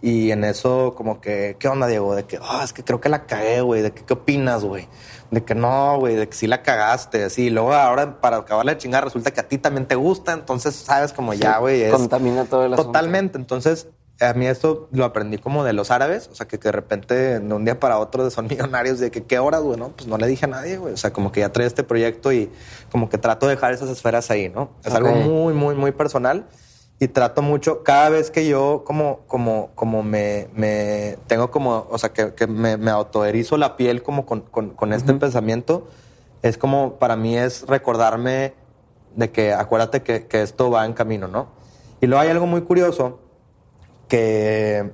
Y en eso, como que, ¿qué onda, Diego? De que, oh, es que creo que la cagué, güey. ¿De que, qué opinas, güey? De que no, güey, de que sí la cagaste, así. Y luego ahora, para acabarle de chingar, resulta que a ti también te gusta. Entonces, sabes, como ya, güey. Contamina todo el asunto. Totalmente. Entonces, a mí esto lo aprendí como de los árabes, o sea, que, de repente de un día para otro son millonarios de que qué horas, güey, ¿no? Pues no le dije a nadie, güey. O sea, como que ya trae este proyecto y como que trato de dejar esas esferas ahí, ¿no? Es algo muy, muy, muy personal y trato mucho, cada vez que yo como, como, como me, me tengo como, o sea, que, que me, me autoerizo la piel como con, con, este pensamiento, es como, para mí es recordarme de que acuérdate que, que esto va en camino, ¿no? Y luego hay algo muy curioso que,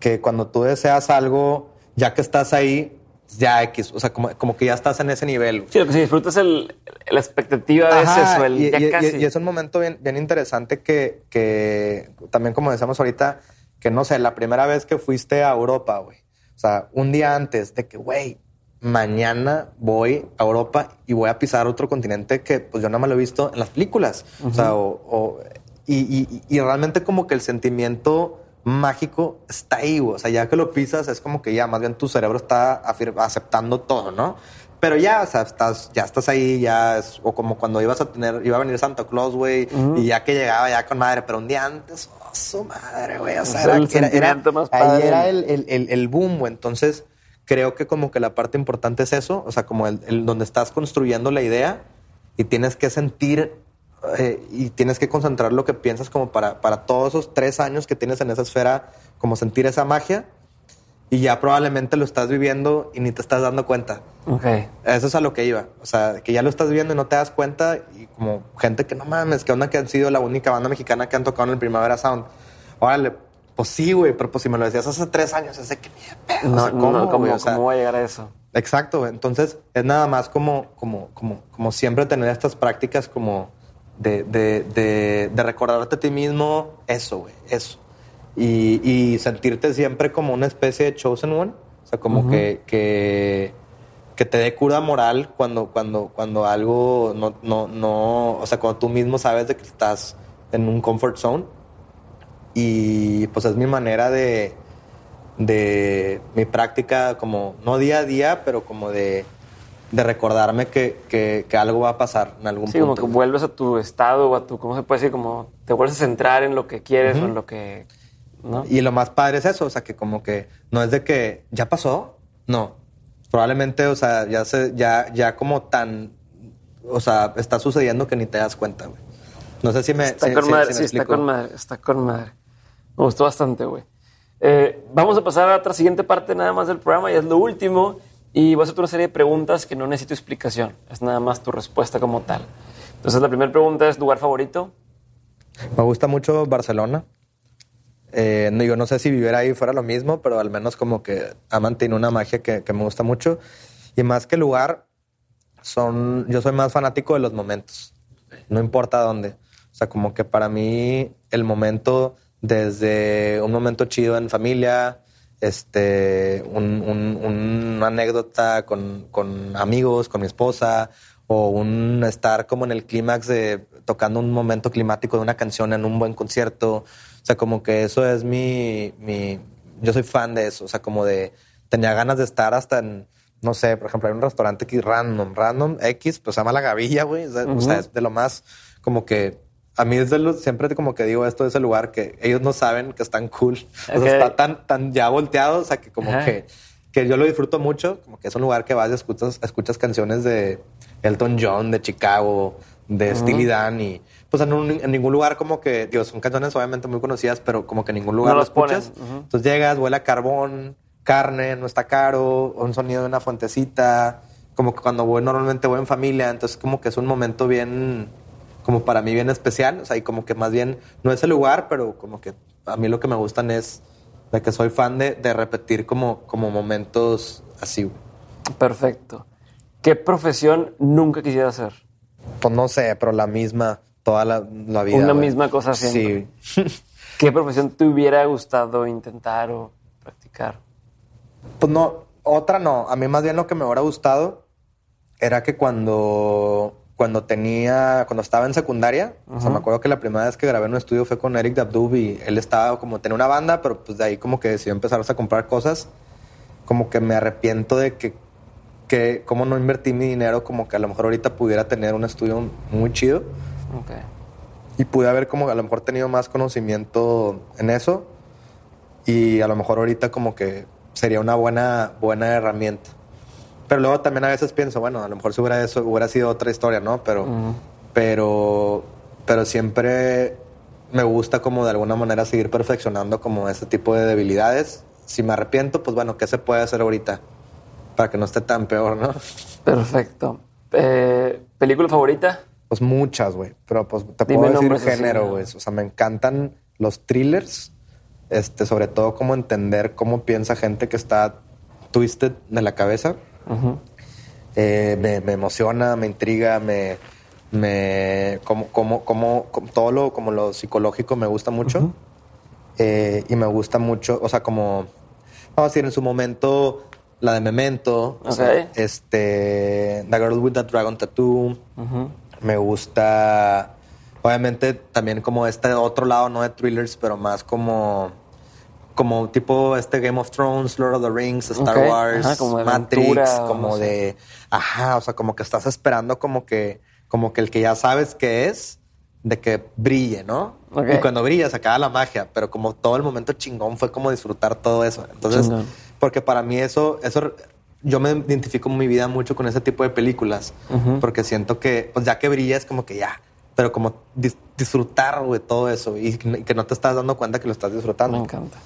que cuando tú deseas algo, ya que estás ahí, ya X, o sea, como, como que ya estás en ese nivel. Sí, lo que si disfrutas el, la expectativa de eso, el y, ya casi. Y, es un momento bien, bien interesante que, que también como decíamos ahorita, que no sé, la primera vez que fuiste a Europa, güey. O sea, un día antes de que, güey, mañana voy a Europa y voy a pisar otro continente que pues yo nada más lo he visto en las películas. O sea, o, y, y, realmente como que el sentimiento mágico está ahí, o sea, ya que lo pisas es como que ya más bien tu cerebro está aceptando todo, ¿no? Pero ya, o sea, estás, ya estás ahí, ya es, o como cuando ibas a tener, iba a venir Santa Claus, güey, y ya que llegaba ya con madre, pero un día antes, oh, su madre, güey, o sea, era, el era, más ahí era el, el, el, boom, güey, entonces creo que como que la parte importante es eso, o sea, como el, donde estás construyendo la idea y tienes que sentir eh, y tienes que concentrar lo que piensas como para, para todos esos tres años que tienes en esa esfera, como sentir esa magia y ya probablemente lo estás viviendo y ni te estás dando cuenta. Ok. Eso es a lo que iba. O sea, que ya lo estás viviendo y no te das cuenta y como gente que no mames, que onda que han sido la única banda mexicana que han tocado en el Primavera Sound. Órale, pues sí, güey, pero pues si me lo decías hace tres años, de que no, o sea, ¿cómo, no, ¿cómo, o sea, ¿cómo voy a llegar a eso? Exacto, entonces es nada más como, como, como, como siempre tener estas prácticas como de, de, de, de recordarte a ti mismo eso, güey, eso. Y, y, sentirte siempre como una especie de chosen one, o sea, como que, que, que, te dé cura moral cuando, cuando, cuando algo no, no, no, o sea, cuando tú mismo sabes de que estás en un comfort zone y pues es mi manera de, de mi práctica como, no día a día, pero como de, de recordarme que, que, que, algo va a pasar en algún sí, punto. Sí, como que vuelves a tu estado o a tu, ¿cómo se puede decir? Como te vuelves a centrar en lo que quieres o en lo que... ¿no? Y lo más padre es eso, o sea, que como que no es de que ya pasó, no. Probablemente, o sea, ya, se, ya, ya como tan, o sea, está sucediendo que ni te das cuenta, güey. No sé si me... Está con madre, sí, está con madre, está con madre. Me gustó bastante, güey. Eh, vamos a pasar a otra siguiente parte nada más del programa y es lo último. Y voy a hacerte una serie de preguntas que no necesito explicación. Es nada más tu respuesta como tal. Entonces, la primera pregunta es: ¿lugar favorito? Me gusta mucho Barcelona. Eh, yo no sé si vivir ahí fuera lo mismo, pero al menos como que ha mantenido una magia que, que me gusta mucho. Y más que lugar, son, yo soy más fanático de los momentos. No importa dónde. O sea, como que para mí el momento desde un momento chido en familia, este, un, una anécdota con, con, amigos, con mi esposa, o un estar como en el clímax de tocando un momento climático de una canción en un buen concierto. O sea, como que eso es mi, mi, yo soy fan de eso. O sea, como de, tenía ganas de estar hasta en, no sé, por ejemplo, hay un restaurante random, random X, pues se llama La Gavilla, güey. O sea, es de lo más como que a mí desde los, siempre como que digo esto de ese lugar que ellos no saben que están cool. O sea, está tan, tan ya volteado, o sea, que como que, que yo lo disfruto mucho, como que es un lugar que vas y escuchas, escuchas canciones de Elton John, de Chicago, de Steely Dan y pues en, en, ningún lugar como que, dios son canciones obviamente muy conocidas, pero como que en ningún lugar no lo escuchas. Entonces llegas, huele a carbón, carne, no está caro, un sonido de una fuentecita, como que cuando voy normalmente voy en familia, entonces como que es un momento bien como para mí bien especial, o sea, y como que más bien no es el lugar, pero como que a mí lo que me gustan es de que soy fan de, de repetir como, como momentos así. Perfecto. ¿Qué profesión nunca quisiera hacer? Pues no sé, pero la misma toda la, la vida. Una misma cosa siempre. Sí. ¿Qué profesión te hubiera gustado intentar o practicar? Pues no, otra no. A mí más bien lo que me hubiera gustado era que cuando cuando tenía, cuando estaba en secundaria, o sea, me acuerdo que la primera vez que grabé en un estudio fue con Eric Dabdub y él estaba como, tenía una banda, pero pues de ahí como que decidió empezar a comprar cosas. Como que me arrepiento de que, que como no invertí mi dinero, como que a lo mejor ahorita pudiera tener un estudio muy chido. Okay. Y pude haber como a lo mejor tenido más conocimiento en eso. Y a lo mejor ahorita como que sería una buena, buena herramienta. Pero luego también a veces pienso, bueno, a lo mejor si hubiera, eso, hubiera sido otra historia, ¿no? Pero, pero, pero siempre me gusta como de alguna manera seguir perfeccionando como ese tipo de debilidades. Si me arrepiento, pues bueno, ¿qué se puede hacer ahorita para que no esté tan peor, no? Perfecto. Eh, ¿Película favorita? Pues muchas, güey. Pero pues te puedo decir género, güey. O sea, me encantan los thrillers. Este, sobre todo cómo entender cómo piensa gente que está twisted de la cabeza. Eh, me, emociona, me intriga, me, me como, como, como, todo lo como lo psicológico me gusta mucho. Eh, y me gusta mucho, o sea, como vamos a decir en su momento la de Memento, este The Girl with the Dragon Tattoo. Me gusta obviamente también como este otro lado no de thrillers, pero más como como tipo este Game of Thrones, Lord of the Rings, Star Wars, Matrix, como de, ajá, o sea, como que estás esperando como que, como que el que ya sabes que es, de que brille, ¿no? Y cuando brilla se acaba la magia, pero como todo el momento chingón fue como disfrutar todo eso. Entonces, porque para mí eso, eso, yo me identifico en mi vida mucho con ese tipo de películas, porque siento que, pues ya que brilla es como que ya, pero como disfrutar, de todo eso y que no te estás dando cuenta que lo estás disfrutando. Me encanta.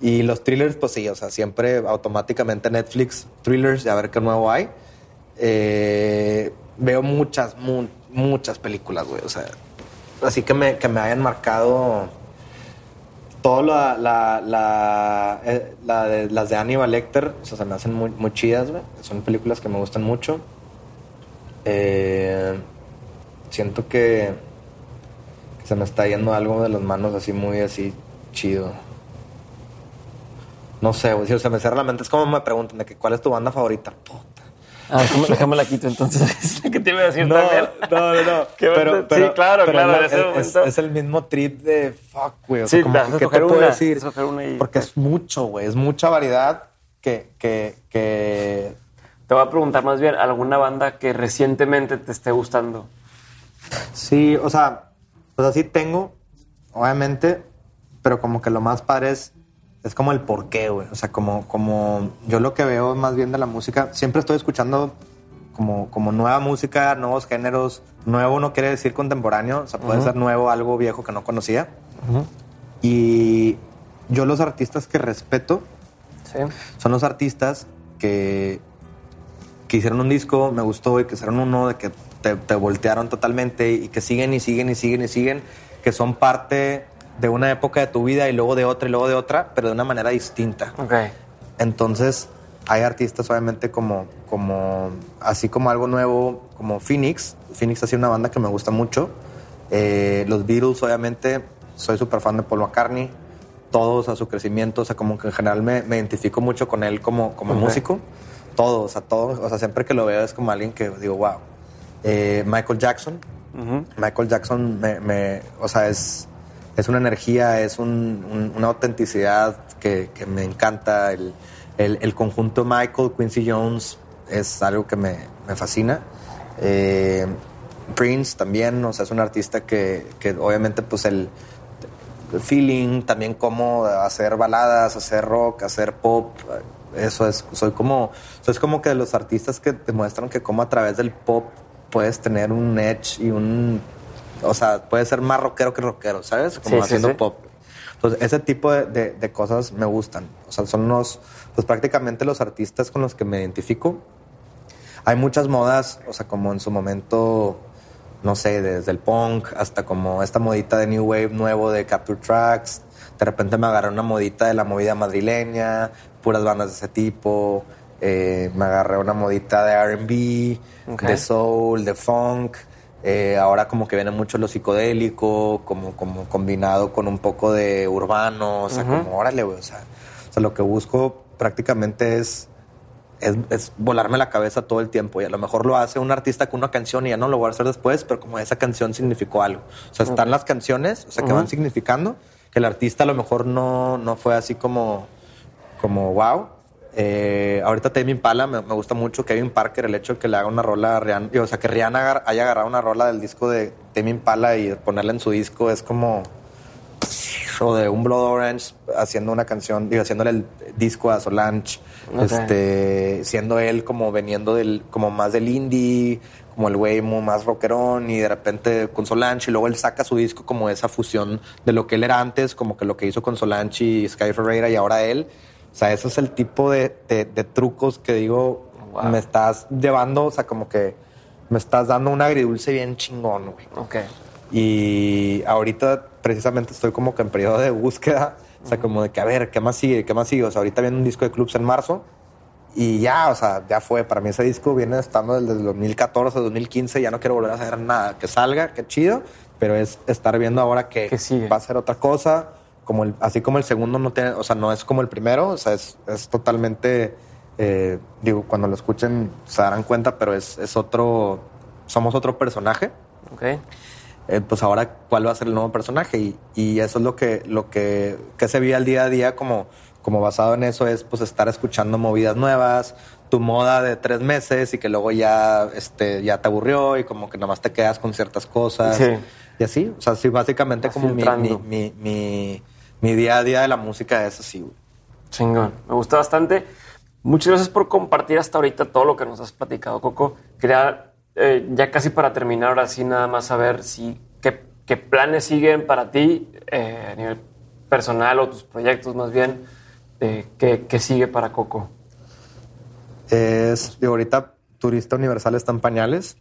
Y los thrillers, pues sí, o sea, siempre automáticamente Netflix, thrillers, a ver qué nuevo hay. Eh, veo muchas, muchas películas, güey. O sea, así que me, que me hayan marcado todo la, la, eh, de, las de Aníbal Lecter, o sea, se me hacen muy, muy chidas, güey. Son películas que me gustan mucho. Eh, siento que, que se me está yendo algo de las manos así muy así chido. No sé, güey. Si se me cierra la mente, es como me preguntan de que cuál es tu banda favorita. Puta. Ah, déjame, la quito entonces. ¿Qué te iba a decir no, también? No, no, no. pero, sí, claro, claro. Es, es, el mismo trip de fuck, güey. O sea, sí, como que, ¿qué te puedo decir? Porque es mucho, güey. Es mucha variedad que, que, que. Te voy a preguntar más bien, ¿alguna banda que recientemente te esté gustando? Sí, o sea, pues así tengo, obviamente, pero como que lo más padre es es como el porqué, güey. O sea, como, como yo lo que veo más bien de la música, siempre estoy escuchando como, como nueva música, nuevos géneros. Nuevo no quiere decir contemporáneo, o sea, puede ser nuevo, algo viejo que no conocía. Y yo los artistas que respeto son los artistas que, que hicieron un disco, me gustó y que hicieron uno de que te, te voltearon totalmente y que siguen y siguen y siguen y siguen, que son parte de una época de tu vida y luego de otra y luego de otra, pero de una manera distinta. Okay. Entonces, hay artistas obviamente como, como, así como algo nuevo, como Phoenix. Phoenix ha sido una banda que me gusta mucho. Eh, los Beatles, obviamente, soy súper fan de Paul McCartney. Todos a su crecimiento, o sea, como que en general me, identifico mucho con él como, como músico. Todos, sea, todos, o sea, siempre que lo veo es como alguien que digo, wow. Eh, Michael Jackson. Michael Jackson me, me, o sea, es es una energía, es una autenticidad que, me encanta. El, conjunto Michael, Quincy Jones, es algo que me, fascina. Eh, Prince también, o sea, es un artista que, obviamente pues el, feeling, también cómo hacer baladas, hacer rock, hacer pop, eso es, soy como, soy como que los artistas que demuestran que como a través del pop puedes tener un edge y un o sea, puede ser más rockero que rockero, ¿sabes? Como haciendo pop. Entonces, ese tipo de, cosas me gustan. O sea, son los, pues prácticamente los artistas con los que me identifico. Hay muchas modas, o sea, como en su momento, no sé, desde el punk hasta como esta modita de New Wave nuevo de Capture Tracks. De repente me agarré una modita de la movida madrileña, puras bandas de ese tipo. Eh, me agarré una modita de RB, de soul, de funk. Eh, ahora como que viene mucho lo psicodélico, como, como combinado con un poco de urbano, o sea, como órale, güey, o sea, o sea, lo que busco prácticamente es, es, volarme la cabeza todo el tiempo y a lo mejor lo hace un artista con una canción y ya no lo voy a hacer después, pero como esa canción significó algo. O sea, están las canciones, o sea, que van significando, que el artista a lo mejor no, no fue así como, como wow, eh, ahorita Tame Impala me, gusta mucho Kevin Parker, el hecho de que le haga una rola a Rihanna, o sea, que Rihanna haya agarrado una rola del disco de Tame Impala y ponerla en su disco es como o de un Blood Orange haciendo una canción, digo, haciéndole el disco a Solange, este, siendo él como veniendo del, como más del indie, como el güey más rockerón y de repente con Solange y luego él saca su disco como esa fusión de lo que él era antes, como que lo que hizo con Solange y Sky Ferreira y ahora él sea, eso es el tipo de, trucos que digo, me estás llevando, o sea, como que me estás dando un agridulce bien chingón, güey. Ok. Y ahorita precisamente estoy como que en periodo de búsqueda, o sea, como de que a ver, ¿qué más sigue? ¿Qué más sigue? O sea, ahorita viene un disco de clubs en marzo y ya, o sea, ya fue. Para mí ese disco viene estando desde el 2014, 2015, ya no quiero volver a hacer nada. Que salga, qué chido, pero es estar viendo ahora que va a ser otra cosa. Como el, así como el segundo no tiene, o sea, no es como el primero, o sea, es, es totalmente, eh, digo, cuando lo escuchen se darán cuenta, pero es, es otro, somos otro personaje. Ok. Eh, pues ahora cuál va a ser el nuevo personaje y, y, eso es lo que, lo que, que se veía al día a día como como basado en eso es pues estar escuchando movidas nuevas, tu moda de tres meses y que luego ya, este, ya te aburrió y como que nomás te quedas con ciertas cosas. Y así, o sea, sí, básicamente como mi, mi, mi, mi, día a día de la música es así. Chingón, me gusta bastante. Muchas gracias por compartir hasta ahorita todo lo que nos has platicado, Coco. Quería, eh, ya casi para terminar, ahora sí, nada más saber si qué, qué planes siguen para ti eh, a nivel personal o tus proyectos más bien ¿qué, ¿qué, sigue para Coco? Es, digo, ahorita Turista Universal está en pañales.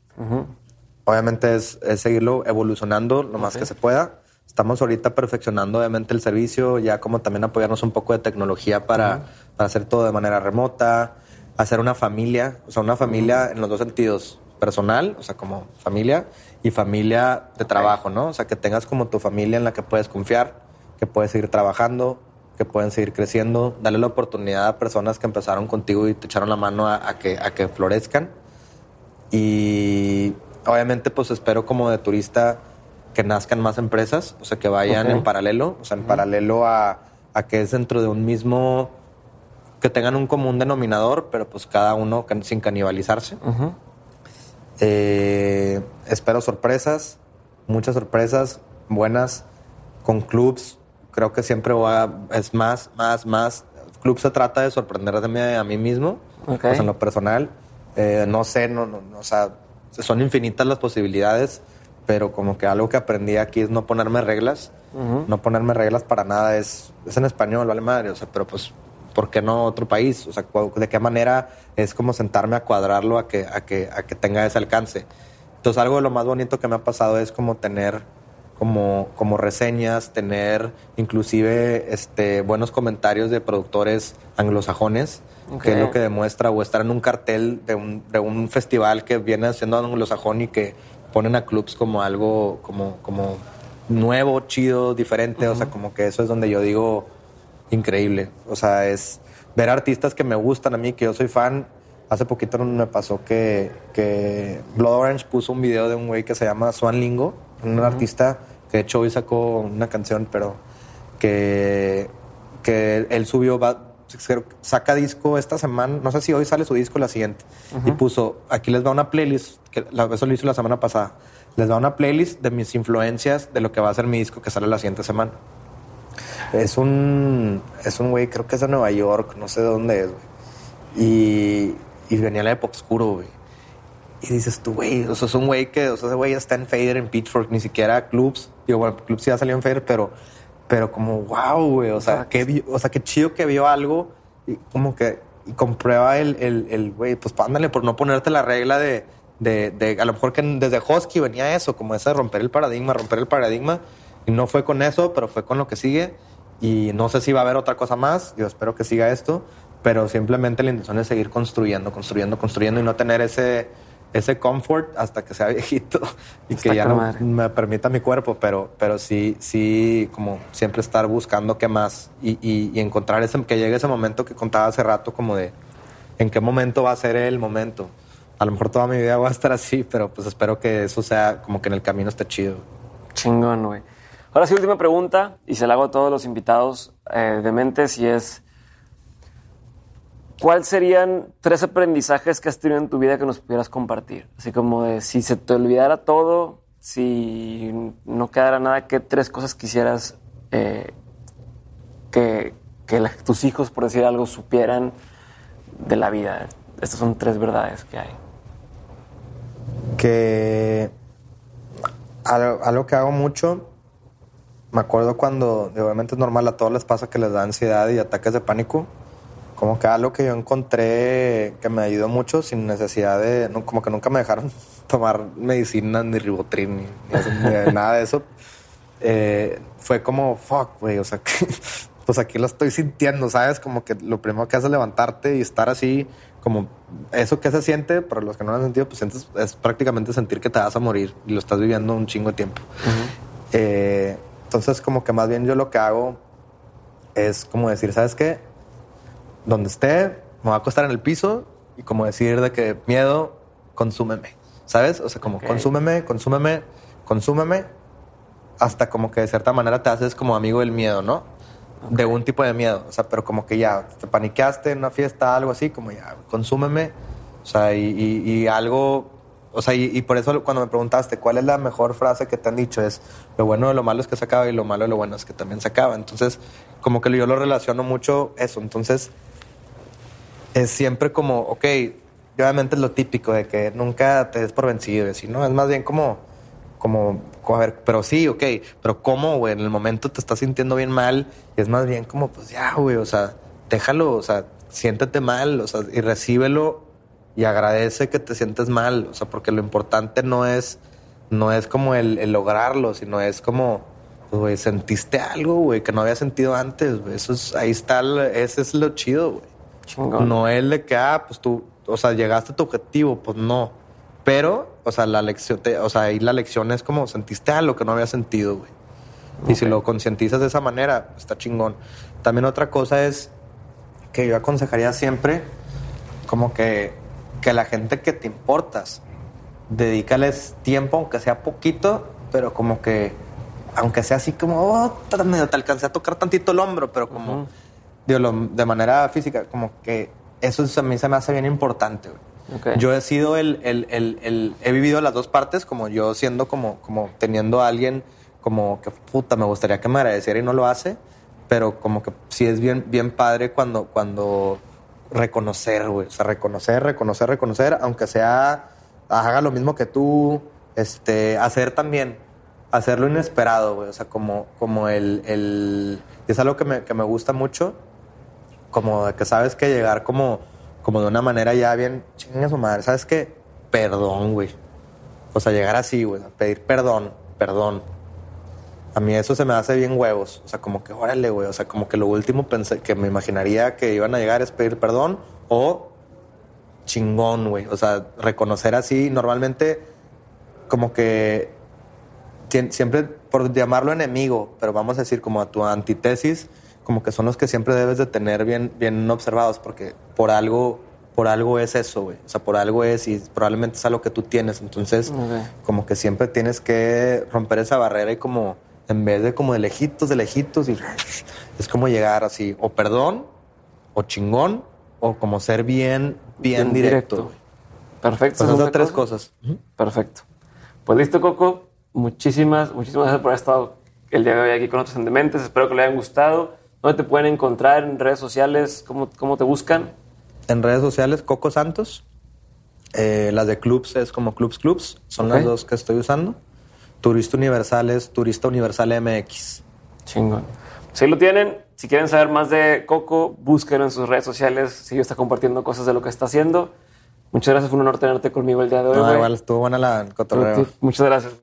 Obviamente es, seguirlo evolucionando lo más que se pueda. Estamos ahorita perfeccionando obviamente el servicio, ya como también apoyarnos un poco de tecnología para, para hacer todo de manera remota, hacer una familia, o sea, una familia en los dos sentidos, personal, o sea, como familia, y familia de trabajo, ¿no? O sea, que tengas como tu familia en la que puedes confiar, que puedes seguir trabajando, que pueden seguir creciendo, darle la oportunidad a personas que empezaron contigo y te echaron la mano a, que, a que florezcan. Y obviamente pues espero como de turista que nazcan más empresas, o sea, que vayan en paralelo, o sea, en paralelo a, a, que es dentro de un mismo, que tengan un común denominador, pero pues cada uno sin canibalizarse. Eh, espero sorpresas, muchas sorpresas buenas con clubs, creo que siempre voy a, es más, más, más. club se trata de sorprenderme a mí mismo, pues en lo personal. Eh, no sé, no, no, o sea, son infinitas las posibilidades, pero como que algo que aprendí aquí es no ponerme reglas. No ponerme reglas para nada. Es, es en español, vale madre, o sea, pero pues, ¿por qué no otro país? O sea, ¿de qué manera es como sentarme a cuadrarlo a que, a que, a que tenga ese alcance? Entonces, algo de lo más bonito que me ha pasado es como tener como, como reseñas, tener inclusive este, buenos comentarios de productores anglosajones, que es lo que demuestra, o estar en un cartel de un, de un festival que viene haciendo anglosajón y que ponen a clubs como algo como, como nuevo, chido, diferente, o sea, como que eso es donde yo digo increíble, o sea, es ver artistas que me gustan a mí, que yo soy fan. Hace poquito me pasó que, que Blood Orange puso un video de un güey que se llama Swan Lingo, un artista que de hecho hoy sacó una canción, pero que, que él subió, saca disco esta semana, no sé si hoy sale su disco la siguiente, y puso, aquí les va una playlist, que eso lo hizo la semana pasada, les va una playlist de mis influencias de lo que va a ser mi disco que sale la siguiente semana. Es un, es un güey, creo que es de Nueva York, no sé de dónde es, güey. Y, y venía la época oscuro, güey. Y dices tú, güey, o sea, es un güey que, o sea, ese güey está en Fader, en Pitchfork, ni siquiera clubs. Digo, bueno, clubs ya salió en Fader, pero, pero como, wow, güey, o sea, qué, o sea, qué chido que vio algo y como que y comprueba el, el, el güey, pues ándale por no ponerte la regla de, de, de, a lo mejor que desde Hosky venía eso, como ese de romper el paradigma, romper el paradigma. Y no fue con eso, pero fue con lo que sigue. Y no sé si va a haber otra cosa más. Yo espero que siga esto. Pero simplemente la intención es seguir construyendo, construyendo, construyendo y no tener ese ese comfort hasta que sea viejito y que ya no me permita mi cuerpo, pero, pero sí, sí, como siempre estar buscando qué más y, y, encontrar ese, que llegue ese momento que contaba hace rato, como de en qué momento va a ser el momento. A lo mejor toda mi vida va a estar así, pero pues espero que eso sea como que en el camino esté chido. Chingón, güey. Ahora sí, última pregunta, y se la hago a todos los invitados eh, de Mentes, y es ¿Cuáles serían tres aprendizajes que has tenido en tu vida que nos pudieras compartir? Así como de si se te olvidara todo, si no quedara nada, ¿qué tres cosas quisieras eh, que, tus hijos, por decir algo, supieran de la vida? Estas son tres verdades que hay. Que algo, que hago mucho, me acuerdo cuando, obviamente es normal, a todos les pasa que les da ansiedad y ataques de pánico como que algo que yo encontré que me ayudó mucho sin necesidad de, como que nunca me dejaron tomar medicina, ni ribotrin, ni, nada de eso. Eh, fue como, fuck, güey, o sea, pues aquí lo estoy sintiendo, ¿sabes? Como que lo primero que hace es levantarte y estar así, como eso que se siente, para los que no lo han sentido, pues es prácticamente sentir que te vas a morir y lo estás viviendo un chingo de tiempo. Eh, entonces, como que más bien yo lo que hago es como decir, ¿sabes qué? Donde esté, me voy a acostar en el piso y como decir de que miedo, consúmeme, ¿sabes? O sea, como consúmeme, consúmeme, consúmeme, hasta como que de cierta manera te haces como amigo del miedo, ¿no? de un tipo de miedo. O sea, pero como que ya te paniqueaste en una fiesta, algo así, como ya, consúmeme. O sea, y, algo. O sea, y, por eso cuando me preguntaste cuál es la mejor frase que te han dicho es lo bueno de lo malo es que se acaba y lo malo de lo bueno es que también se acaba. Entonces, como que yo lo relaciono mucho eso. Entonces, es siempre como, ok, obviamente es lo típico de que nunca te des por vencido, ¿no? Es más bien como como, a ver, pero sí, ok, pero ¿cómo, güey? En el momento te estás sintiendo bien mal y es más bien como, pues ya, güey, o sea, déjalo, o sea, siéntete mal, o sea, y recíbelo y agradece que te sientes mal, o sea, porque lo importante no es, no es como el, lograrlo, sino es como, güey, sentiste algo, güey, que no había sentido antes, güey, eso es, ahí está, ese es lo chido, güey. No es de que, ah, pues tú, o sea, llegaste a tu objetivo, pues no. Pero, o sea, la lección, o sea, ahí la lección es como sentiste algo que no había sentido, güey. Y si lo concientizas de esa manera, está chingón. También otra cosa es que yo aconsejaría siempre como que, que la gente que te importas, dedícales tiempo, aunque sea poquito, pero como que, aunque sea así como, oh, te alcancé a tocar tantito el hombro, pero como, de manera física, como que eso a mí se me hace bien importante. Yo he sido el, el, el, he vivido las dos partes, como yo siendo como, como teniendo a alguien como que puta, me gustaría que me agradeciera y no lo hace, pero como que sí es bien, bien padre cuando, cuando reconocer, güey, o sea, reconocer, reconocer, reconocer, aunque sea, haga lo mismo que tú, este, hacer también, hacerlo inesperado, güey, o sea, como, como el, el, es algo que me, que me gusta mucho, como de que sabes que llegar como como de una manera ya bien chinga su madre. ¿Sabes qué? Perdón, güey. O sea, llegar así, güey, pedir perdón, perdón. A mí eso se me hace bien huevos. O sea, como que órale, güey. O sea, como que lo último pensé que me imaginaría que iban a llegar es pedir perdón o chingón, güey. O sea, reconocer así. Normalmente, como que siempre por llamarlo enemigo, pero vamos a decir como a tu antítesis, como que son los que siempre debes de tener bien, bien observados, porque por algo, por algo es eso, güey. O sea, por algo es y probablemente es algo que tú tienes. Entonces, como que siempre tienes que romper esa barrera y como, en vez de como de lejitos, de lejitos, y es como llegar así, o perdón, o chingón, o como ser bien, bien, directo. Perfecto. Pues esas tres cosas. Perfecto. Pues listo, Coco. Muchísimas, muchísimas gracias por haber estado el día de hoy aquí con otros Dementes. Espero que le hayan gustado. ¿Dónde te pueden encontrar en redes sociales? ¿Cómo, cómo te buscan? En redes sociales, Coco Santos. Eh, las de clubs es como Clubs Clubs. Son las dos que estoy usando. Turista Universal es Turista Universal MX. Chingón. Si lo tienen. Si quieren saber más de Coco, búsquenlo en sus redes sociales. Si está compartiendo cosas de lo que está haciendo. Muchas gracias. Fue un honor tenerte conmigo el día de hoy. No, igual estuvo buena la cotorreo. Muchas gracias.